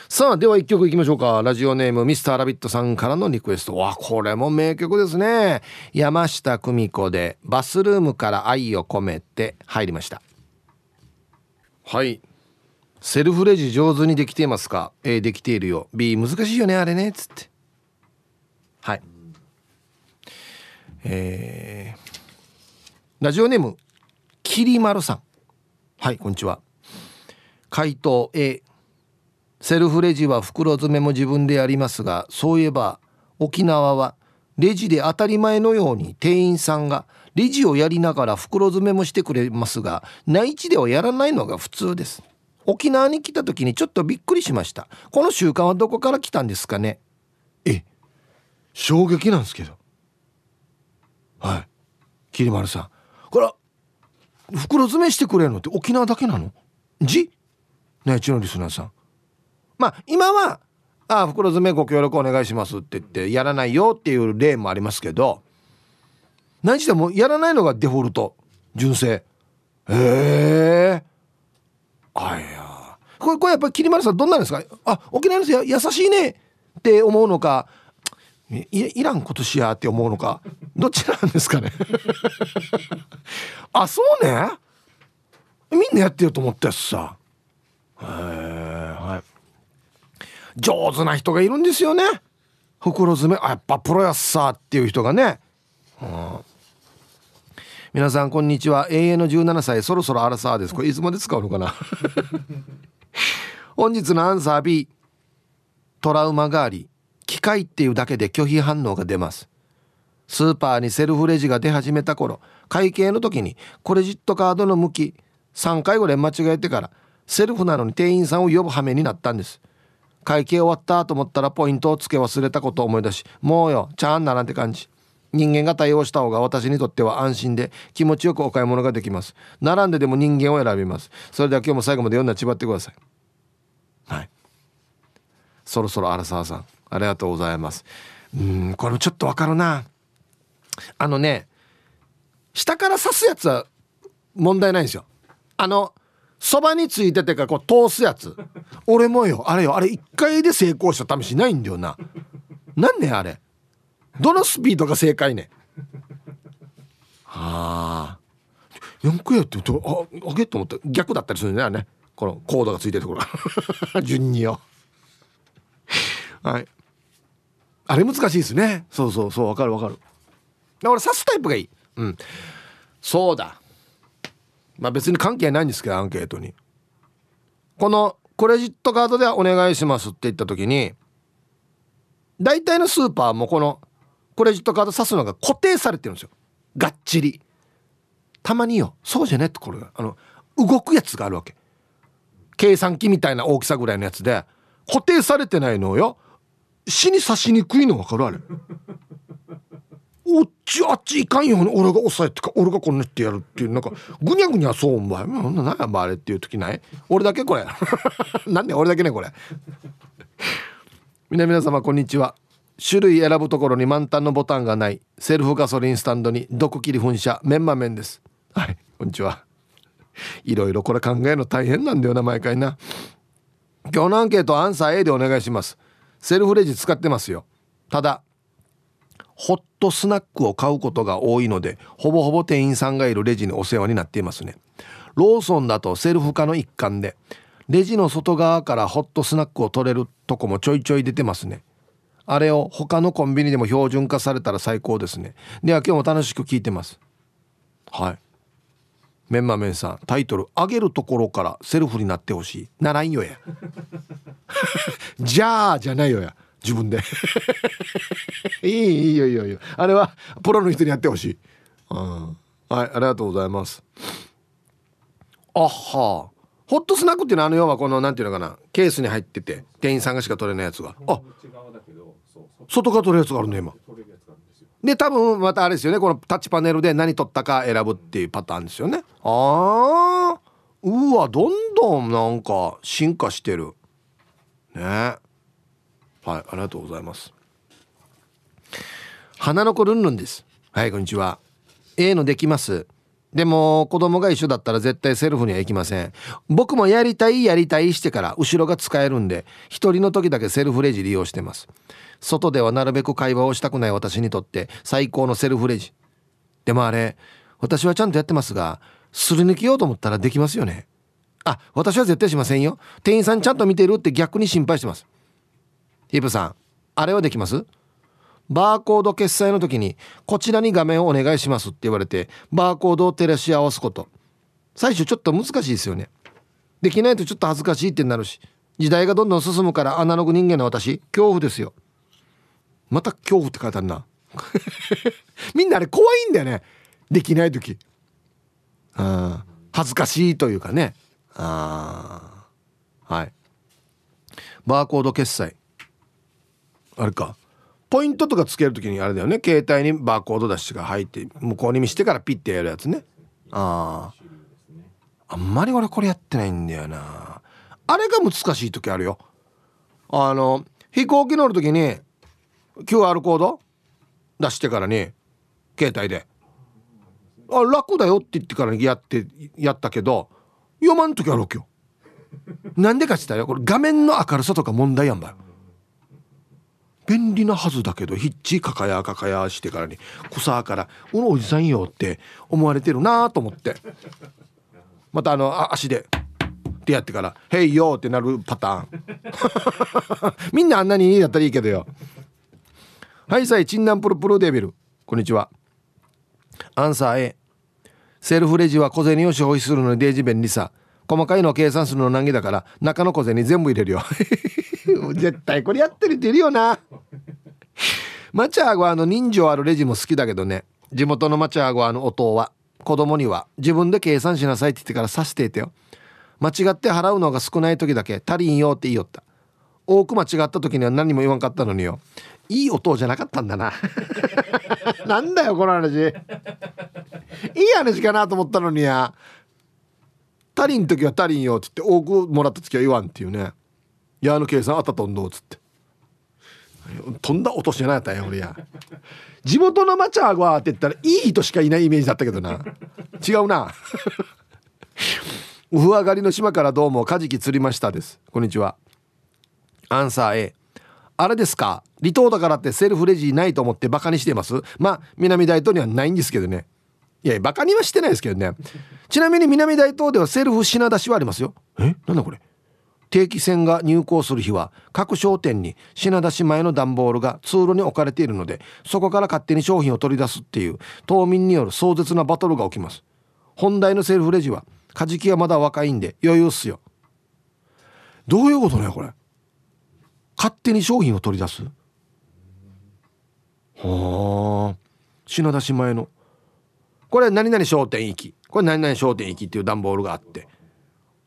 さあでは1曲いきましょうか。ラジオネームミスターラビットさんからのリクエスト。わこれも名曲ですね。山下久美子でバスルームから愛を込めて入りました。はい。セルフレジ上手にできていますか？A できているよ。B 難しいよねあれねつって。はい。えー、ラジオネームきりまるさん。はいこんにちは。回答 A セルフレジは袋詰めも自分でやりますがそういえば沖縄はレジで当たり前のように店員さんがレジをやりながら袋詰めもしてくれますが内地ではやらないのが普通です。沖縄に来た時にちょっとびっくりしました。この習慣はどこから来たんですかね？え衝撃なんですけど。はい。きり丸さん。これ袋詰めしてくれるのって沖縄だけなの？じ？ねちのリスナーさん。まあ今は「ああ袋詰めご協力お願いします」って言ってやらないよっていう例もありますけど何してもやらないのがデフォルト。純正。へえ。あいや。これこれやっぱり桐丸さんどんなんですか？あ沖縄の人優しいね。って思うのか。いいらんことしやって思うのか。どっちなんですかね？[laughs] あそうね。みんなやってると思ったやつさ。へえはい。上手な人がいるんですよね。袋詰め。あやっぱプロやっさっていう人がね、うん、皆さんこんにちは。永遠の17歳そろそろアラサーです。これいつまで使うのかな？[laughs] 本日のアンサー B トラウマがあり機械っていうだけで拒否反応が出ます。スーパーにセルフレジが出始めた頃会計の時にクレジットカードの向き3回ぐらい間違えてからセルフなのに店員さんを呼ぶ羽目になったんです。会計終わったと思ったらポイントをつけ忘れたことを思い出しもうよちゃんななんて感じ人間が対応した方が私にとっては安心で気持ちよくお買い物ができます。並んででも人間を選びます。それでは今日も最後まで読んだちばってくださいはい。そろそろ荒沢さん。ありがとうございます。うんこれもちょっとわかるな。あのね下から刺すやつは問題ないんですよ。あのそばについててかこう通すやつ。俺もよあれよあれ1回で成功した試しないんだよな。なんねあれ。どのスピードが正解ねはあ4回やってるとああげと思って逆だったりするんだよね。このコードがついてるところ。[laughs] 順によ。はい。あれ難しいですね。そうそうそうわかるわかる。俺刺すタイプがいい。うん。そうだ。まあ別に関係ないんですけどアンケートに。このクレジットカードでお願いしますって言った時に大体のスーパーもこのクレジットカード刺すのが固定されてるんですよ。がっちり。たまによ。そうじゃねってこれ。あの動くやつがあるわけ。計算機みたいな大きさぐらいのやつで。固定されてないのよ。死に刺しにくいの分かる？あれ。おっちあっちいかんよ俺が押さえてか俺がこんなってやるっていう。なんかぐにゃぐにゃそうお前なんやばあれっていう時ない？俺だけこれ。[laughs] なんで俺だけねこれ。[laughs] 皆皆様こんにちは。種類選ぶところに満タンのボタンがない。セルフガソリンスタンドに毒切り噴射。メンマメンです。はいこんにちは。いろいろこれ考えるの大変なんだよな毎回な。今日のアンケートアンサー A でお願いします。セルフレジ使ってますよ。ただホットスナックを買うことが多いのでほぼほぼ店員さんがいるレジにお世話になっていますね。ローソンだとセルフ化の一環でレジの外側からホットスナックを取れるとこもちょいちょい出てますね。あれを他のコンビニでも標準化されたら最高ですね。では今日も楽しく聞いてます。はい。メンマメンさんタイトル「上げるところからセルフになってほしい」ならんよや。じゃあじゃないよや。自分で。[laughs] いいいいよいいよ。いいよあれはプロの人にやってほしい、うん、はいありがとうございます。あはホットスナックっていうのはあの要はこのなんていうのかなケースに入ってて店員さんがしか取れないやつが。あ外から取るやつがあるね今。で多分またあれですよねこのタッチパネルで何取ったか選ぶっていうパターンですよね。あー。うわどんどんなんか進化してる。ね。はいありがとうございます。花の子ルンルンです。はいこんにちは。A のできますでも子供が一緒だったら絶対セルフには行きません。僕もやりたいやりたいしてから後ろが使えるんで一人の時だけセルフレジ利用してます。外ではなるべく会話をしたくない私にとって最高のセルフレジ。でもあれ私はちゃんとやってますがすり抜けようと思ったらできますよね。あ私は絶対しませんよ。店員さんちゃんと見てるって逆に心配してます。ヒープさんあれはできます？バーコード決済の時にこちらに画面をお願いしますって言われてバーコードを照らし合わすこと。最初ちょっと難しいですよね。できないとちょっと恥ずかしいってなるし時代がどんどん進むからアナログ人間の私恐怖ですよ。また恐怖って書いてあるな。[laughs] みんなあれ怖いんだよね。できない時。あ恥ずかしいというかね。あはい。バーコード決済。あれか。ポイントとかつける時にあれだよね。携帯にバーコード出しが入って向こうに見してからピッてやるやつね。あああんまり俺これやってないんだよな。あれが難しい時あるよ。あの飛行機乗る時に QR コード出してからに携帯で「あ楽だよ」って言ってからやってやったけど読まん時あるわけよ。なんでかっつったらこれ画面の明るさとか問題やんばよ便利なはずだけどヒッチかかやかかやしてからに草から「うのおじさんよ」って思われてるなと思って。またあの足でってやってから「へいよ」ってなるパターン。[laughs] みんなあんなにいいだったらいいけどよ。はいさいチンナンプルプルデビル。こんにちは。アンサー A セルフレジは小銭を消費するのにデージ便利さ細かいのを計算するの難儀だから中の小銭全部入れるよ。[laughs] 絶対これやってるっているよな。マチャーゴアの人情あるレジも好きだけどね。地元のマチャーゴアのお父は子供には自分で計算しなさいって言ってからさしていてよ。間違って払うのが少ない時だけ足りんよって言いよった。多く間違った時には何も言わんかったのによ。いい音じゃなかったんだな。[laughs] なんだよこの話。いい話かなと思ったのにや。足りん時は足りんよっつって多くもらった時は言わんっていうね。やの計算あったとんどっつって。飛んだ落としじゃないったんや俺や。地元のマチャーゴアって言ったらいい人しかいないイメージだったけどな。違うな。[laughs] ウフ上がりの島からどうもカジキ釣りましたです。こんにちは。アンサー A あれですか？離島だからってセルフレジないと思ってバカにしてます？まあ南大東にはないんですけどね。いやバカにはしてないですけどね。ちなみに南大東ではセルフ品出しはありますよ。え？なんだこれ？定期船が入港する日は各商店に品出し前の段ボールが通路に置かれているのでそこから勝手に商品を取り出すっていう島民による壮絶なバトルが起きます。本題のセルフレジはカジキはまだ若いんで余裕っすよ。どういうことねこれ？勝手に商品を取り出す？はあ。品出し前のこれ何々商店行きこれ何々商店行きっていう段ボールがあって。へ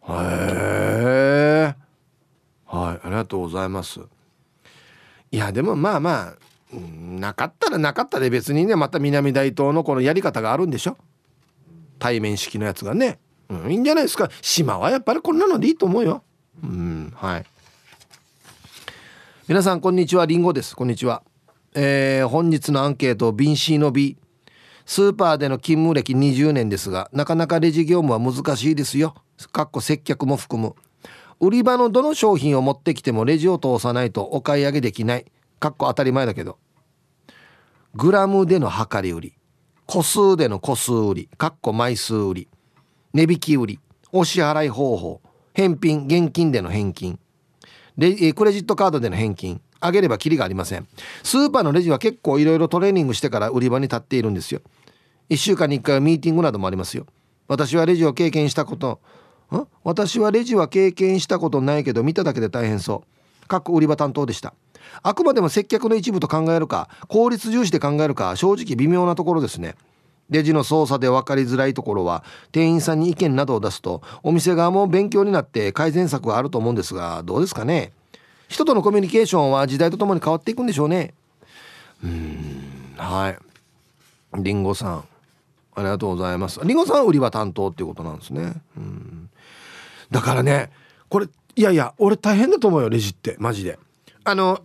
えはいありがとうございます。いやでもまあまあなかったらなかったで別にねまた南大東のこのやり方があるんでしょ。対面式のやつがね、うん、いいんじゃないですか。島はやっぱりこんなのでいいと思うよ。うんはい。皆さんこんにちは。りんごです。こんにちは。えー、本日のアンケート便 C の B スーパーでの勤務歴20年ですがなかなかレジ業務は難しいですよ。かっこ接客も含む。売り場のどの商品を持ってきてもレジを通さないとお買い上げできない。かっこ当たり前だけど。グラムでの量り売り。個数での個数売り。かっこ枚数売り。値引き売り。お支払い方法。返品現金での返金。レクレジットカードでの返金。あげればキリがありません。スーパーのレジは結構いろいろトレーニングしてから売り場に立っているんですよ。1週間に1回はミーティングなどもありますよ。私はレジを経験したことん？私はレジは経験したことないけど見ただけで大変そう。各売り場担当でした。あくまでも接客の一部と考えるか効率重視で考えるか正直微妙なところですね。レジの操作で分かりづらいところは店員さんに意見などを出すとお店側も勉強になって改善策があると思うんですがどうですかね？人とのコミュニケーションは時代とともに変わっていくんでしょうね。うんはい。りんごさん。ありがとうございます。りんごさん売り場担当っていうことなんですね。うん。だからねこれいやいや俺大変だと思うよレジって。マジで。あの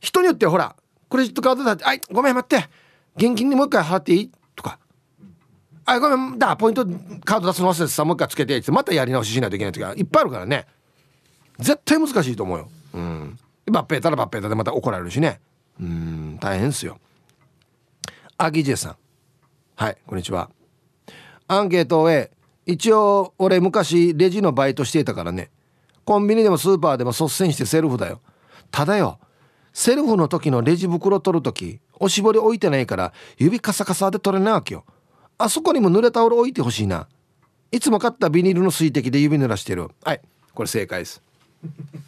人によってほらクレジットカードだって「はいごめん待って。現金にもう一回払っていい?」とか「あごめんだポイントカード出すの忘れてさもう一回つけて」ってまたやり直ししないといけない時がいっぱいあるからね。絶対難しいと思うよ。うん。バッペーたらバッペーたでまた怒られるしね。うん大変ですよ。アギジェさん。はいこんにちは。アンケートを一応俺昔レジのバイトしてたからね。コンビニでもスーパーでも率先してセルフだよ。ただよセルフの時のレジ袋取る時おしぼり置いてないから指カサカサで取れないわけよ。あそこにも濡れタオル置いてほしいな。いつも買ったビニールの水滴で指濡らしてる。はいこれ正解です。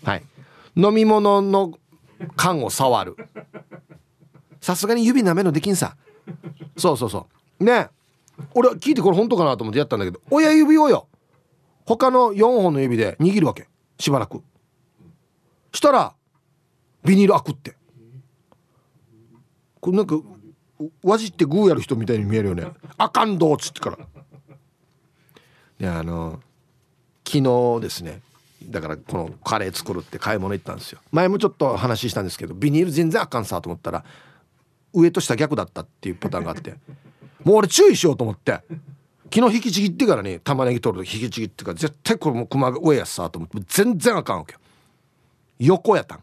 はい。飲み物の缶を触る。さすがに指舐めのできんさ。そうそうそう。ね。俺聞いてこれ本当かなと思ってやったんだけど親指をよ。他の4本の指で握るわけ。しばらく。したらビニール開くって。これなんかわじってグーやる人みたいに見えるよね。あかんどっつってから。であの昨日ですね。だからこのカレー作るって買い物行ったんですよ。前もちょっと話したんですけどビニール全然あかんさと思ったら上と下逆だったっていうパターンがあって。もう俺注意しようと思って昨日引きちぎってからね玉ねぎ取ると引きちぎってから絶対これもう熊が上やっさと思って全然あかんわけよ。横やったん。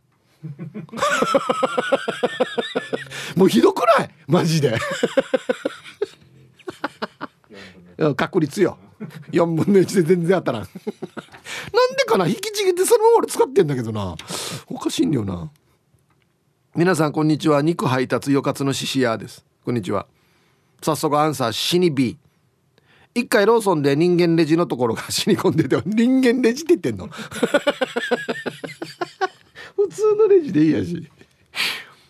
もうひどくない？マジで。確率よ。4分の1で全然当たらんかな？引きちぎってそのまま俺使ってんだけどな。おかしいんだよな。皆さんこんにちは。肉配達よかつのししやです。こんにちは。早速アンサー死に B 一回ローソンで人間レジのところが死に込んでて人間レジって言ってんの？[laughs] 普通のレジでいいやし。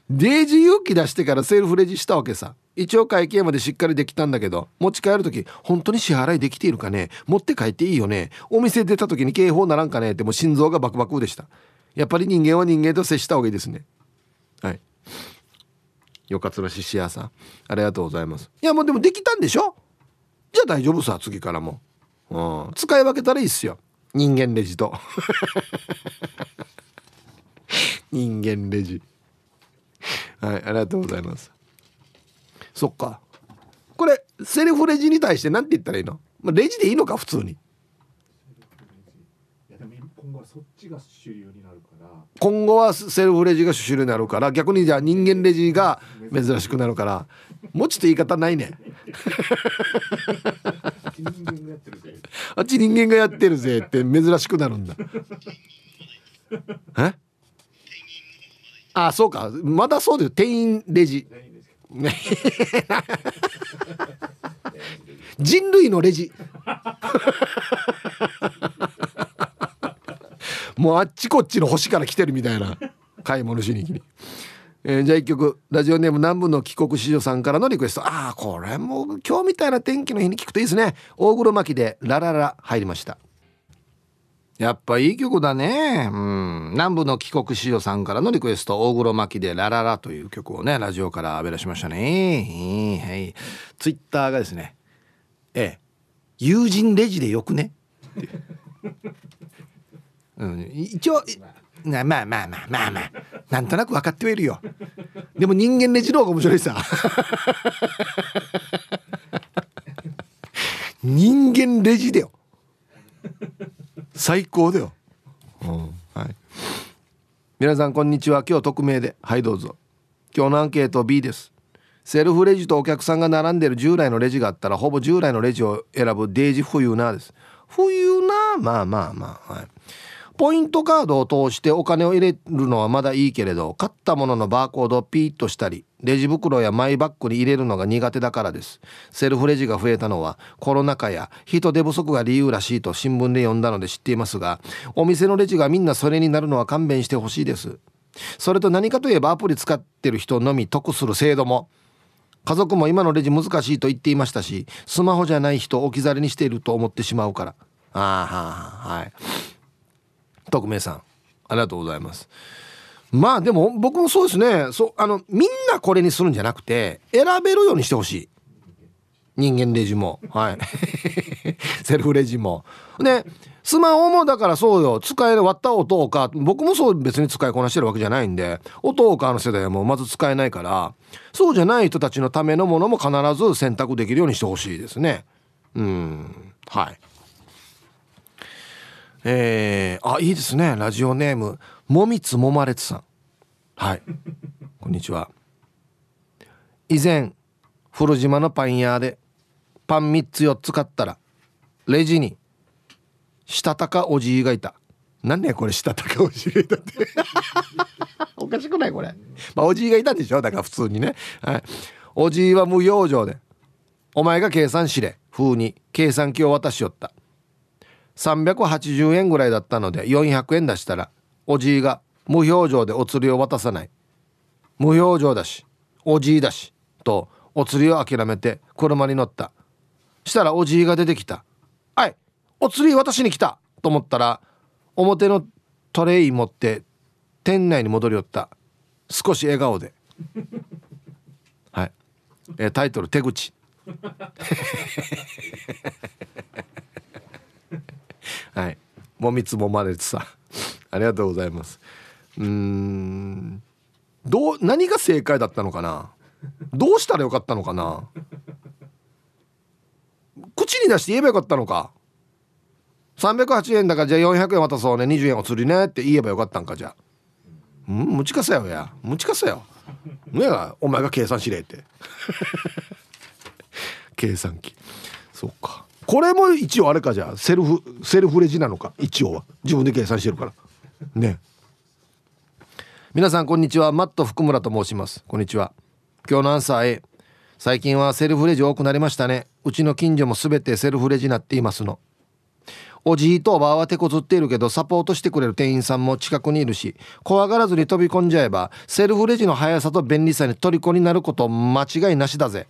デージ勇気出してからセルフレジしたわけさ。一応会計までしっかりできたんだけど持ち帰る時本当に支払いできているかね？持って帰っていいよね？お店出た時に警報ならんかね？ってもう心臓がバクバクでした。やっぱり人間は人間と接した方がいいですね。はい。よかつらししやさん。ありがとうございます。いやもうでもできたんでしょ？じゃあ大丈夫さ次からも、うん、使い分けたらいいっすよ。人間レジと。[laughs] 人間レジ。はいありがとうございます。そっか。これセルフレジに対して何て言ったらいいの、まあ、レジでいいのか？普通に。今後はそっちが主流になるから。今後はセルフレジが主流になるから逆にじゃあ人間レジが珍しくなるから。もうちょっと言い方ないね。あっち人間がやってるぜって珍しくなるんだ。え？あそうか。まだそうだよ。店員レジ [laughs] 人類のレジ。[laughs] もうあっちこっちの星から来てるみたいな。買い物しに行きに。えー、じゃあ一曲。ラジオネーム南部の帰国子女さんからのリクエスト。ああこれも今日みたいな天気の日に聞くといいですね。大黒摩季で「ラララ」入りました。やっぱいい曲だね。うん。南部の帰国子女さんからのリクエスト大黒摩季で「ラララ」という曲をねラジオからべらしましたね。はい。ツイッターがですねええ友人レジでよくね？う。ん、一応まあまあまあまあまあまあなんとなく分かってはいるよ。でも人間レジの方が面白いさ。[laughs] 人間レジだよ。最高だよ、うん、はい。皆さんこんにちは。今日匿名で。はいどうぞ。今日のアンケート B です。セルフレジとお客さんが並んでる従来のレジがあったらほぼ従来のレジを選ぶデージ冬なです。冬なまあまあまあはいポイントカードを通してお金を入れるのはまだいいけれど買ったもののバーコードをピーッとしたりレジ袋やマイバッグに入れるのが苦手だからです。セルフレジが増えたのはコロナ禍や人手不足が理由らしいと新聞で読んだので知っていますがお店のレジがみんなそれになるのは勘弁してほしいです。それと何かといえばアプリ使ってる人のみ得する制度も。家族も今のレジ難しいと言っていましたしスマホじゃない人を置き去りにしていると思ってしまうから。ああはい。匿名さんありがとうございます。まあでも僕もそうですね。そあのみんなこれにするんじゃなくて選べるようにしてほしい。人間レジも。はい。[laughs] セルフレジも。でスマホもだからそうよ。使える割った音をか僕もそう別に使いこなしてるわけじゃないんで音をかの世代はもうまず使えないからそうじゃない人たちのためのものも必ず選択できるようにしてほしいですね。うん。はい。えー、あいいですね。ラジオネームもみつもまれつさん。はい。[laughs] こんにちは。以前古島のパン屋でパン3つ4つ買ったらレジにしたたかおじいがいた。何ねこれしたたかおじいがいたって。[laughs] おかしくないこれ。まあおじいがいたんでしょ。だから普通にね。はい。おじいは無表情でお前が計算しれ風に計算機を渡しよった380円ぐらいだったので400円出したらおじいが無表情でお釣りを渡さない。無表情だしおじいだしとお釣りを諦めて車に乗った。したらおじいが出てきた「はいお釣り渡しに来た!」と思ったら表のトレイ持って店内に戻り寄った。少し笑顔で。はい。えタイトル「手口」はい。もみつもまれてさありがとうございます。うん。どう何が正解だったのかな？どうしたらよかったのかな？口に出して言えばよかったのか？308円だからじゃあ400円渡そうね。20円お釣りねって言えばよかったんかじゃあ。うん？むちかせよや。むちかせよ。ねえお前が計算しれって。[laughs] 計算機。そうか。これも一応あれかじゃあセルフセルフレジなのか？一応は。自分で計算してるから。ね。皆さんこんにちは。マット福村と申します。こんにちは。今日のアンサー A 最近はセルフレジ多くなりましたね。うちの近所も全てセルフレジになっていますの。おじいとおばあは手こずっているけどサポートしてくれる店員さんも近くにいるし怖がらずに飛び込んじゃえばセルフレジの速さと便利さに虜になること間違いなしだぜ。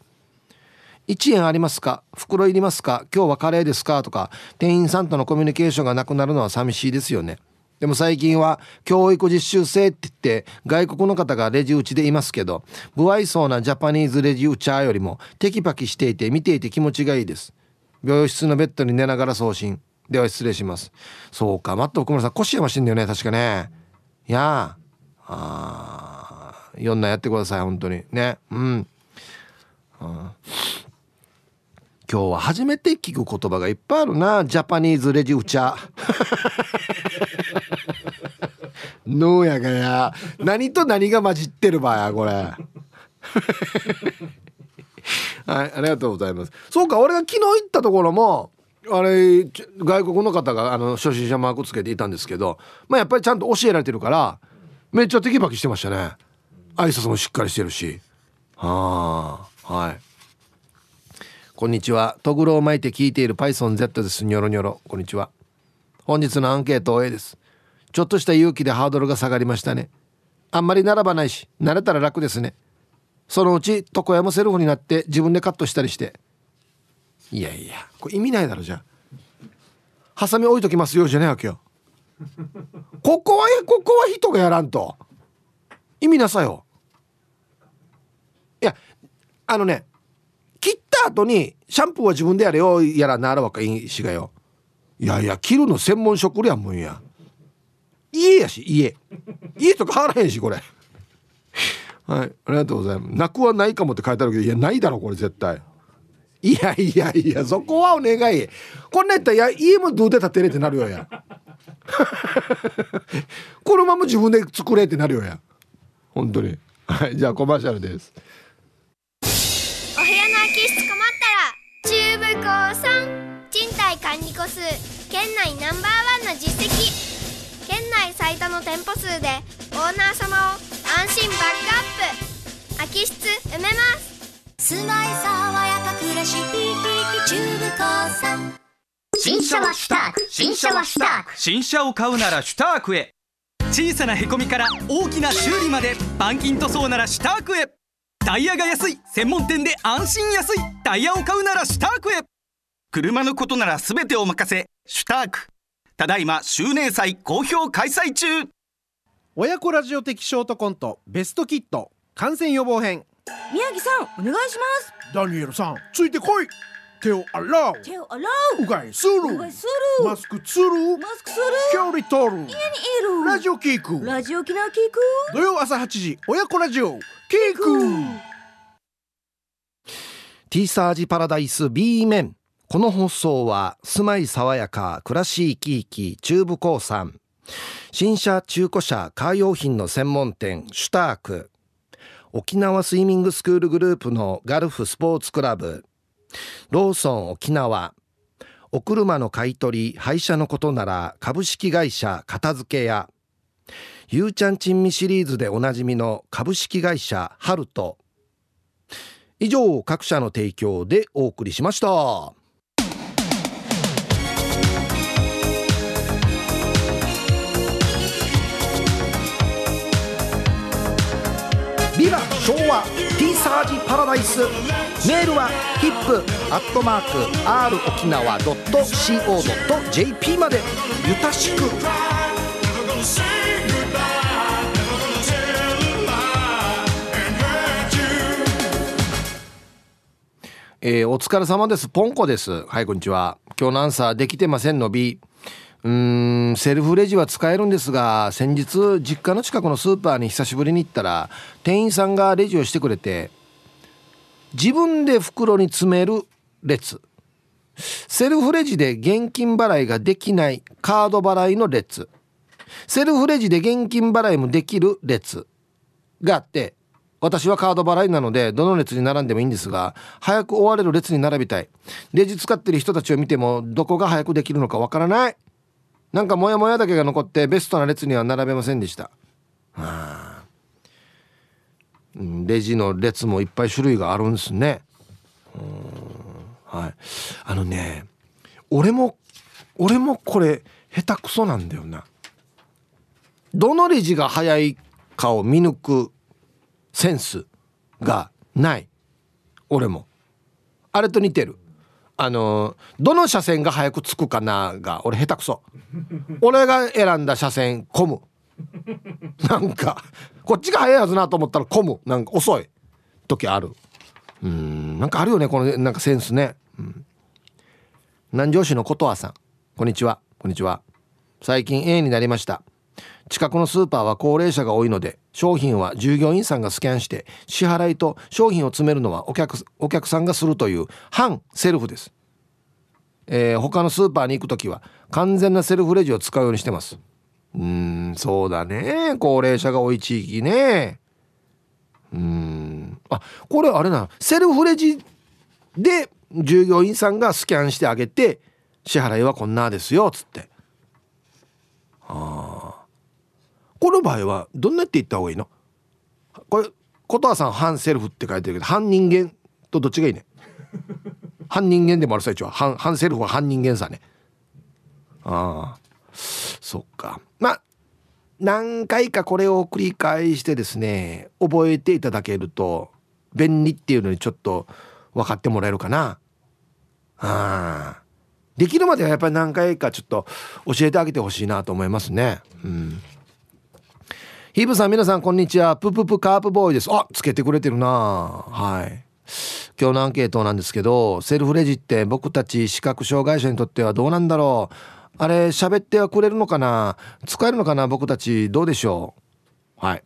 1円ありますか？袋いりますか？今日はカレーですか？とか店員さんとのコミュニケーションがなくなるのは寂しいですよね。でも最近は教育実習生って言って外国の方がレジ打ちでいますけど不愛想なジャパニーズレジ打チャーよりもテキパキしていて見ていて気持ちがいいです。病室のベッドに寝ながら送信。では失礼します。そうかマット奥村さん腰やましいんだよね？確かね。いやあいろんなやってください本当に。ね。うん。今日は初めて聞く言葉がいっぱいあるな。ジャパニーズレジウチャのうやがや。何と何が混じってるばやこれ。はいありがとうございます。そうか俺が昨日行ったところもあれ外国の方があの初心者マークつけていたんですけど、まあ、やっぱりちゃんと教えられてるからめっちゃテキパキしてましたね。挨拶もしっかりしてるし。はあはい。こんにちは。トグロを巻いて聞いている PythonZ です。ニョロニョロ。こんにちは。本日のアンケート A です。ちょっとした勇気でハードルが下がりましたね。あんまり並ばないし慣れたら楽ですね。そのうち床屋もセルフになって自分でカットしたりして。いやいやこれ意味ないだろじゃあ。ハサミ置いときますよじゃねえわけよここはここは人がやらんと。意味なさよ。いやあのね後にシャンプーは自分でやれよやらなあらわかいいしがよ。いやいや切るの専門職やもんや。家やし家。家と変わらへんしこれ。はいありがとうございます。泣くはないかもって書いてあるけどいやないだろこれ絶対。いやいやいやそこはお願い。こんなやったら家もどうで建てれってなるよや。[laughs] 車も自分で作れってなるよや。本当に。はいじゃあコマーシャルです。お部屋の空き室困ったらチューブ工さん賃貸管理個数県内ナンバーワンの実績。県内最多の店舗数でオーナー様を安心バックアップ。空き室埋めます。住まい爽やか暮らしチューブ工さん新車はシュターク。新車はシュターク。新車を買うならシュタークへ。小さなへこみから大きな修理まで板金塗装ならシュタークへタイヤが安い専門店で安心安い。タイヤを買うならシュタークへ。車のことなら全てお任せ。シュターク。ただいま周年祭好評開催中。親子ラジオ的ショートコントベストキット。感染予防編。宮城さんお願いします。ダニエルさんついてこい手を洗う。手を洗う。がいする。うがいする。マスクつる。マスクする。距離取る。家にいる。ラジオキークラジオ機能聞く。土曜朝8時親子ラジオ。キーク T サージパラダイス B 面この放送は住まい爽やか暮らし生き生き中部興産新車中古車カー用品の専門店シュターク。沖縄スイミングスクールグループのガルフスポーツクラブローソン沖縄。お車の買い取り廃車のことなら株式会社片付け屋。ゆうちゃん珍味シリーズでおなじみの株式会社ハルト。以上各社の提供でお送りしました。ビバ昭和 T サージパラダイスメールはヒップアットマーク R 沖縄 .co.jp までゆたしくえー、お疲れ様です。ポンコです。はいこんにちは。今日のアンサーできてませんの B うーんセルフレジは使えるんですが先日実家の近くのスーパーに久しぶりに行ったら店員さんがレジをしてくれて自分で袋に詰める列。セルフレジで現金払いができないカード払いの列。セルフレジで現金払いもできる列があって私はカード払いなのでどの列に並んでもいいんですが早く終われる列に並びたい。レジ使ってる人たちを見てもどこが早くできるのかわからない。なんかモヤモヤだけが残ってベストな列には並べませんでした、はあ、レジの列もいっぱい種類があるんですね。はい。あのね俺も俺もこれ下手くそなんだよな。どのレジが早いかを見抜くセンスがない。俺も。あれと似てる。あのどの車線が早く着くかなが俺下手くそ。俺が選んだ車線混む。[laughs] なんかこっちが早いはずなと思ったら混む。なんか遅い。時ある。うんなんかあるよねこのなんかセンスね、うん、南城市のことわさん。こんにちは。こんにちは。最近 A になりました。近くのスーパーは高齢者が多いので商品は従業員さんがスキャンして支払いと商品を詰めるのはお客お客さんがするという反セルフです、えー、他のスーパーに行く時は完全なセルフレジを使うようにしてます。うんそうだね。高齢者が多い地域ね。うん。あこれあれなセルフレジで従業員さんがスキャンしてあげて支払いはこんなですよっつって。ああこの場合はどんなって言った方がいいの？これ琴葉さん反セルフって書いてるけど反人間とどっちがいいね？反人間でもある最中は反反セルフは反人間さね。ああ。そっか。まあ何回かこれを繰り返してですね覚えていただけると便利っていうのにちょっと分かってもらえるかな。あ。できるまではやっぱり何回かちょっと教えてあげてほしいなと思いますね。うん。ヒブさん皆さんこんにちは。プププカープボーイです。あつけてくれてるな。はい。今日のアンケートなんですけどセルフレジって僕たち視覚障害者にとってはどうなんだろう。あれ喋ってはくれるのかな？使えるのかな？僕たちどうでしょう？はい。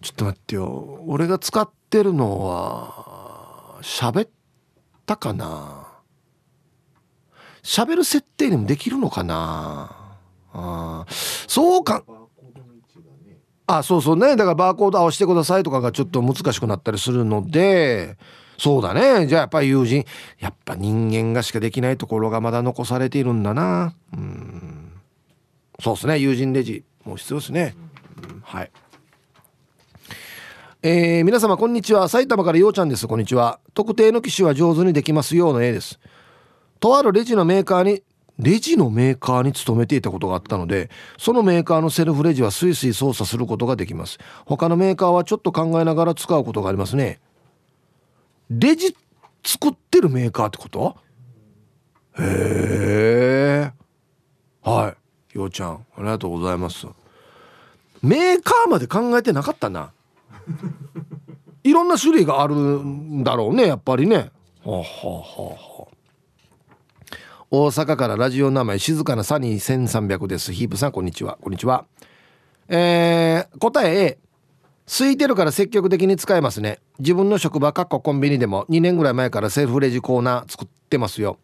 ちょっと待ってよ。俺が使ってるのは喋ったかな？喋る設定にもできるのかな？あそうかあそうそうね。だからバーコード合わせてくださいとかがちょっと難しくなったりするのでそうだね。じゃあやっぱり友人やっぱ人間がしかできないところがまだ残されているんだな。うん。そうですね。友人レジもう必要ですね、うん、はい。えー、皆様こんにちは。埼玉からようちゃんです。こんにちは。特定の機種は上手にできますようの A です。とあるレジのメーカーにレジのメーカーに勤めていたことがあったのでそのメーカーのセルフレジはスイスイ操作することができます。他のメーカーはちょっと考えながら使うことがありますね。レジ作ってるメーカーってこと？へえはい。ようちゃんありがとうございます。メーカーまで考えてなかったな。いろんな種類があるんだろうねやっぱりね。はあ、はあは。あ、大阪からラジオ名前静かなサニー1300です。ヒープさんこんにちは。こんにちは。えー、答え A 空いてるから積極的に使えますね。自分の職場かっこコンビニでも2年ぐらい前からセルフレジコーナー作ってますよ。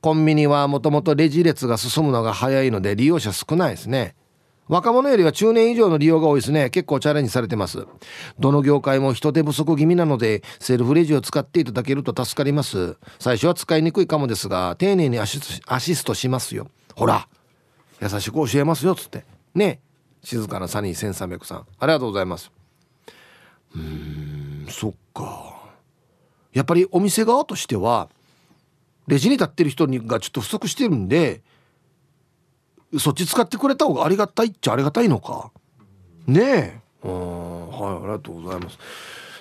コンビニはもともとレジ列が進むのが早いので利用者少ないですね。若者よりは中年以上の利用が多いですね。結構チャレンジされてます。どの業界も人手不足気味なのでセルフレジを使っていただけると助かります。最初は使いにくいかもですが丁寧にアシストしますよ。ほら優しく教えますよっつって。ね。静かなサニー1300さん。ありがとうございます。うーんそっか。やっぱりお店側としてはレジに立ってる人がちょっと不足してるんでそっち使ってくれた方がありがたいっちゃありがたいのか。ねえ。うんはいありがとうございます。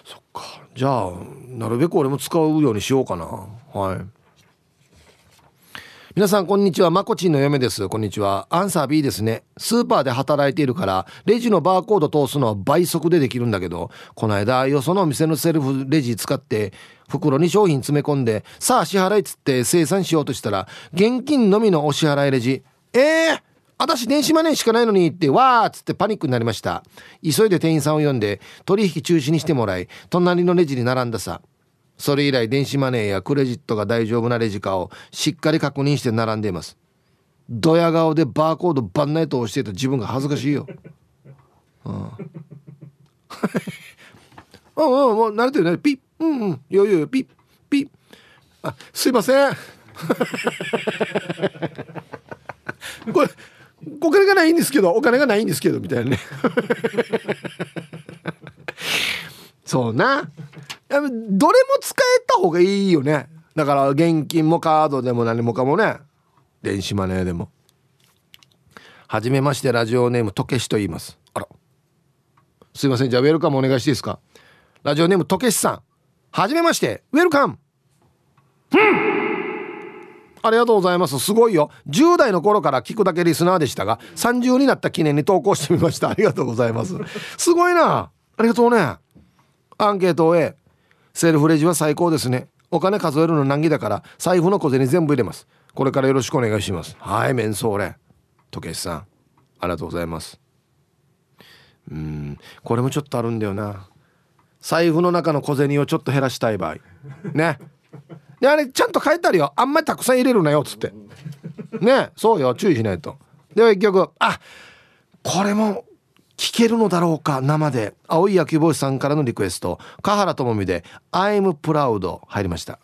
そっか。じゃあなるべく俺も使うようにしようかな。はい。皆さんこんにちは。まこちんの嫁です。こんにちは。アンサー B ですね。スーパーで働いているからレジのバーコード通すのは倍速でできるんだけどこの間よそのお店のセルフレジ使って袋に商品詰め込んでさあ支払いっつって生産しようとしたら現金のみのお支払いレジ。えー、私電子マネーしかないのにってわーっつってパニックになりました。急いで店員さんを呼んで取引中止にしてもらい隣のレジに並んださ。それ以来電子マネーやクレジットが大丈夫なレジかをしっかり確認して並んでいます。ドヤ顔でバーコードバンナイトをしていた自分が恥ずかしいよ。うん。[laughs] うんうんもう慣れてるね。ピッ。うんうん。よいよよピッ。ピッ。あすいません。[laughs] これお金がないんですけどお金がないんですけどみたいなね。[laughs] そうな。どれも使えた方がいいよね。だから現金もカードでも何もかもね。電子マネーでも。はじめましてラジオネームとけしと言います。あら。すいません。じゃあウェルカムお願いしていいですか？ラジオネームとけしさん。はじめましてウェルカムありがとうございます。すごいよ。10代の頃から聞くだけリスナーでしたが30になった記念に投稿してみました。ありがとうございます。すごいな。ありがとうね。アンケートを A セルフレジは最高ですね。お金数えるの難儀だから財布の小銭全部入れます。これからよろしくお願いします。はいメンソーレ。時計さんありがとうございます。うんこれもちょっとあるんだよな。財布の中の小銭をちょっと減らしたい場合。ね。であれちゃんと書いてあるよ。あんまりたくさん入れるなよっつって。ねそうよ注意しないと。では一曲あこれも聞けるのだろうか生で。青い野球帽子さんからのリクエスト。華原朋美で「I'm proud」入りました。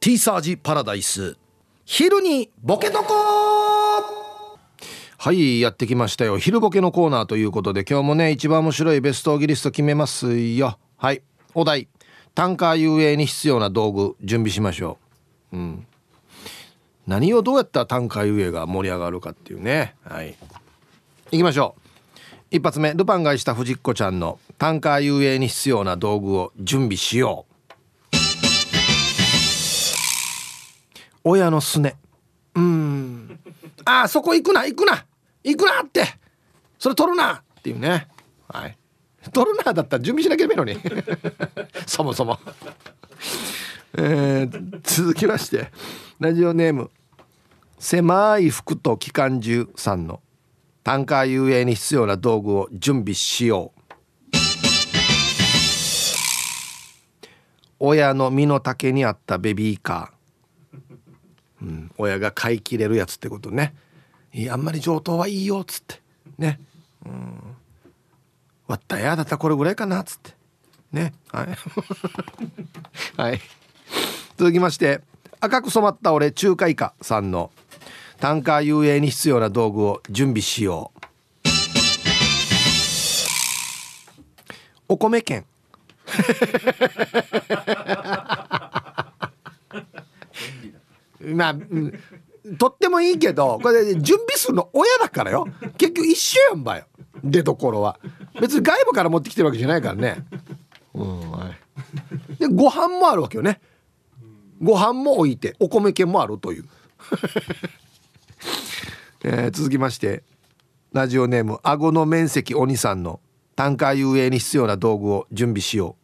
ティーサージパラダイス。昼にボケとこはいやってきましたよ。昼ボケのコーナーということで今日もね一番面白いベストギリスト決めますよ。はいお題。タンカー遊泳に必要な道具準備しましょう。うん。何をどうやったらタンカー遊泳が盛り上がるかっていうね。はい。行きましょう。一発目。ルパンがした藤子ちゃんのタンカー遊泳に必要な道具を準備しよう。親のすね。うん。あそこ行くな行くな。行くなって。それ取るなっていうね。はい。取るなだったら準備しなきゃいけないのに。[laughs] そもそも。えー、続きまして。ラジオネーム。狭い服と機関銃さんの。タンカー遊泳に必要な道具を準備しよう。親の身の丈に合ったベビーカー、うん、親が買い切れるやつってことね。あんまり上等はいいよっつって。ね。うん割ったやだったらこれぐらいかなっつって。ね。はい。[laughs] はい。続きまして赤く染まった俺中華イカさんのタンカー遊泳に必要な道具を準備しよう。お米券。[laughs] まあ、とってもいいけどこれ準備するの親だからよ。結局一緒やんばよ。出どころは。別に外部から持ってきてるわけじゃないからね、うんはい、でご飯もあるわけよね。ご飯も置いてお米券もあるという、[laughs] えー続きましてラジオネーム顎の面積鬼さんのタンカー遊泳に必要な道具を準備しよ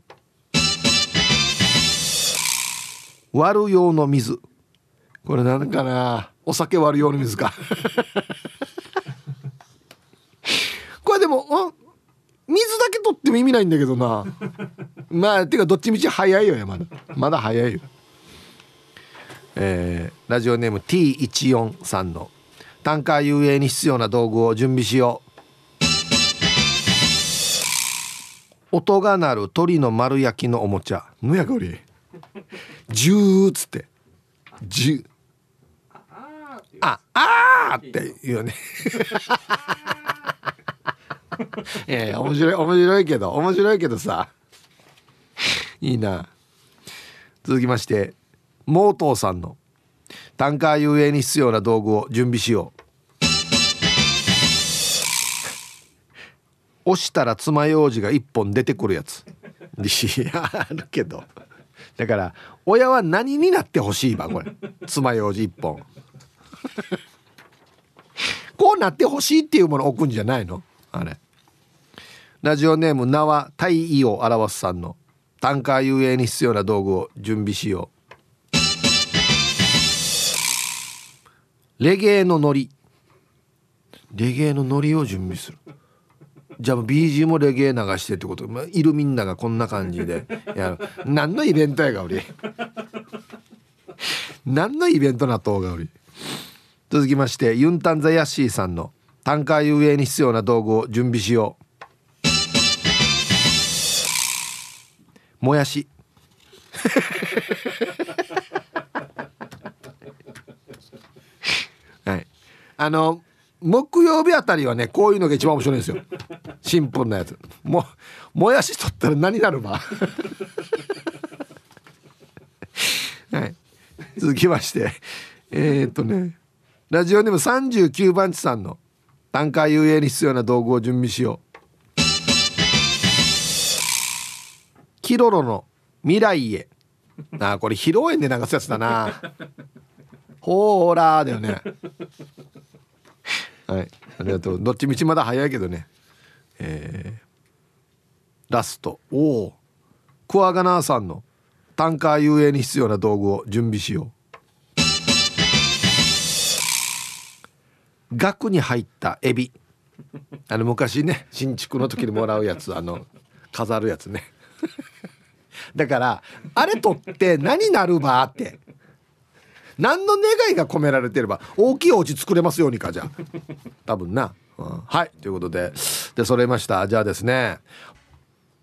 う。割る用の水。これなんかなお酒割る用の水か [laughs] これでもん水だけ取っても意味ないんだけどな。[laughs] まあてかどっちみち早いよまだ。まだ早いよ。えーラジオネーム T14 さんの。タンカー遊泳に必要な道具を準備しよう。音が鳴る鳥の丸焼きのおもちゃ。むやこり。ジューっつって。ジュああーって言うよね。[laughs] いやいや面白い面白いけど面白いけどさ。いいな。続きましてモートーさんのタンカー遊泳に必要な道具を準備しよう。押したら爪楊枝が一本出てくるやつ。いやあるけど。だから親は何になってほしいばこれ。爪楊枝一本。こうなってほしいっていうものを置くんじゃないの？あれ。ラジオネーム名は太意を表すさんのタンカー遊泳に必要な道具を準備しよう。レゲエのノリレゲエのノリを準備する。じゃあ BG もレゲエ流してってこと、まあ、いるみんながこんな感じで。やる何のイベントやがおり。[laughs] 何のイベントなとうがおり。続きましてユンタンザヤッシーさんのタンカー遊泳に必要な道具を準備しよう。もやし。[laughs] はい。あの木曜日あたりはねこういうのが一番面白いんですよ。シンプルなやつ。ももやし取ったら何になるば。[laughs] はい。続きまして。えー、っとね。ラジオネーム39番地さんのタンカー遊泳に必要な道具を準備しようキロロの未来へ。あこれ披露宴で流すやつだな。ほーらーだよね。はい。ありがとう。どっちみちまだ早いけどね。えー、ラスト。おおクワガナーさんのタンカー遊泳に必要な道具を準備しよう。額に入ったエビ。あの昔ね新築の時にもらうやつあの飾るやつね。[laughs] だからあれ取って何なるばって。何の願いが込められてれば大きいお家作れますようにかじゃ。あ多分な、うん。はい。ということで。で揃えました。じゃあですね。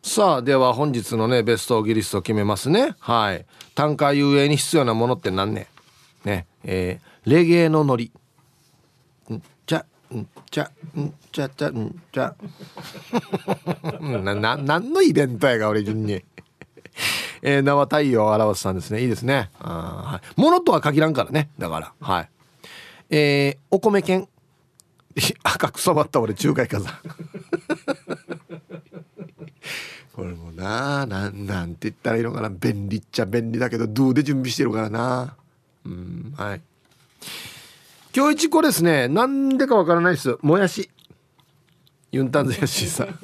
さあでは本日のねベストギリストを決めますね。はい。単価遊泳に必要なものって何ねね。えー、レゲエのノリんちゃんちゃちゃんちゃ。なな何のイベントやが俺順に。えー、名は太陽を表すさんですね。いいですね。あ、はい、ものとは限らんからね。だからはい。えー、お米犬 [laughs] 赤く染まった俺中華火山これもななんなんて言ったらいいのかな。便利っちゃ便利だけどどうで準備してるからな。うんはい。今日一個ですねなんでかわからないです。もやし。ユンタンゼヤシーさん。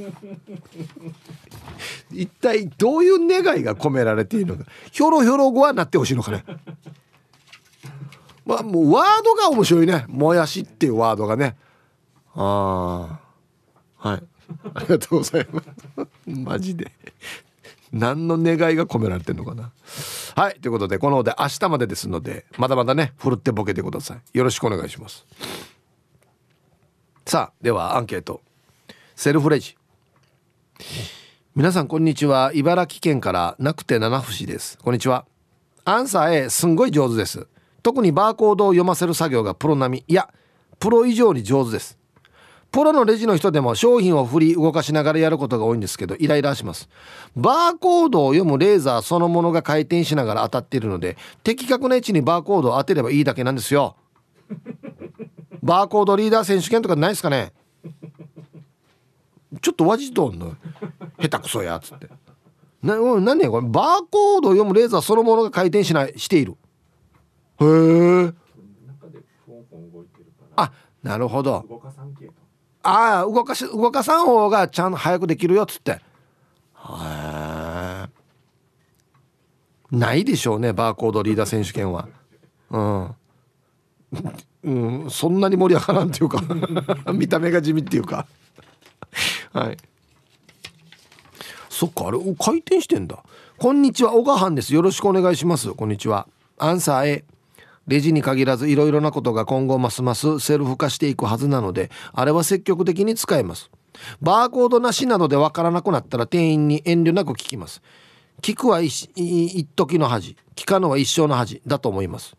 [laughs] 一体どういう願いが込められているのか。ひょろひょろ語はなってほしいのかね。まあもうワードが面白いね。もやしっていうワードがね。ああはい。ありがとうございます。マジで。何の願いが込められてんのかな。はいということでこの方で明日までですのでまだまだねふるってボケてください。よろしくお願いします。さあではアンケート。セルフレジ。皆さんこんにちは。茨城県からなくて七節です。こんにちは。アンサー A すんごい上手です。特にバーコードを読ませる作業がプロ並み。いやプロ以上に上手です。プロのレジの人でも商品を振り動かしながらやることが多いんですけどイライラします。バーコードを読むレーザーそのものが回転しながら当たっているので的確な位置にバーコードを当てればいいだけなんですよ。[laughs] バーコードリーダー選手権とかないですかね。ちょっとわじとんの。下手くそやつって。な何やこれ。バーコードを読むレーザーそのものが回転しないしている。へえ。あなるほどああ動かし動かさん方がちゃんと早くできるよっつって。へえ。ないでしょうねバーコードリーダー選手権は。うん。うん、そんなに盛り上がらんっていうか。[laughs] 見た目が地味っていうか。はい。そっかあれ回転してんだ。こんにちは小川藩です。よろしくお願いします。こんにちは。アンサー A レジに限らずいろいろなことが今後ますますセルフ化していくはずなのであれは積極的に使えます。バーコードなしなどでわからなくなったら店員に遠慮なく聞きます。聞くは一時の恥聞かぬは一生の恥だと思います。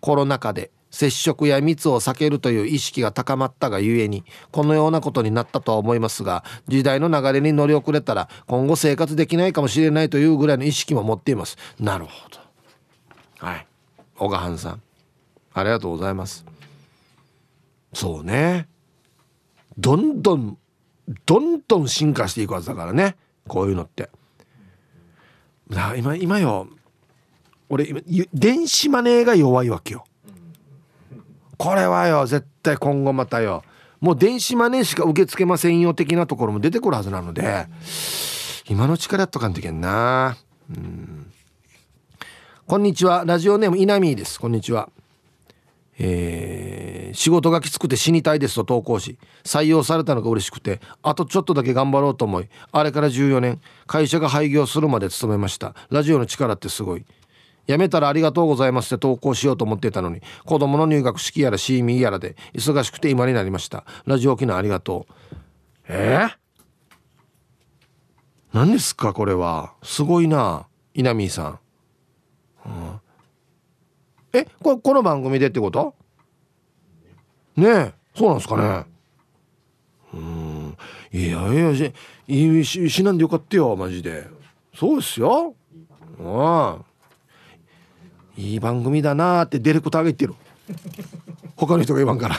コロナ禍で接触や密を避けるという意識が高まったがゆえにこのようなことになったとは思いますが時代の流れに乗り遅れたら今後生活できないかもしれないというぐらいの意識も持っています。なるほど。はい。小川藩さん。ありがとうございます。そうね。どんどんどんどん進化していくはずだからね。こういうのって。今今よ。俺今電子マネーが弱いわけよ。これはよ絶対今後またよ。もう電子マネーしか受け付けませんよ的なところも出てくるはずなので。今のうちからやっとかんといけんな。うん。こんにちは。ラジオネーム稲見です。こんにちは。えー、仕事がきつくて死にたいですと投稿し採用されたのが嬉しくてあとちょっとだけ頑張ろうと思いあれから14年会社が廃業するまで勤めました。ラジオの力ってすごい。辞めたらありがとうございますって投稿しようと思ってたのに子供の入学式やらシーミやらで忙しくて今になりました。ラジオ機能ありがとう。えー、何ですかこれは。すごいな稲見さん、うん、えこれこの番組でってこと？ねえそうなんですかね。うん。いやいやしししなんでよかったよマジで。そうですよ。うん。いい番組だなってディレクターが言ってる。他の人が言わんから。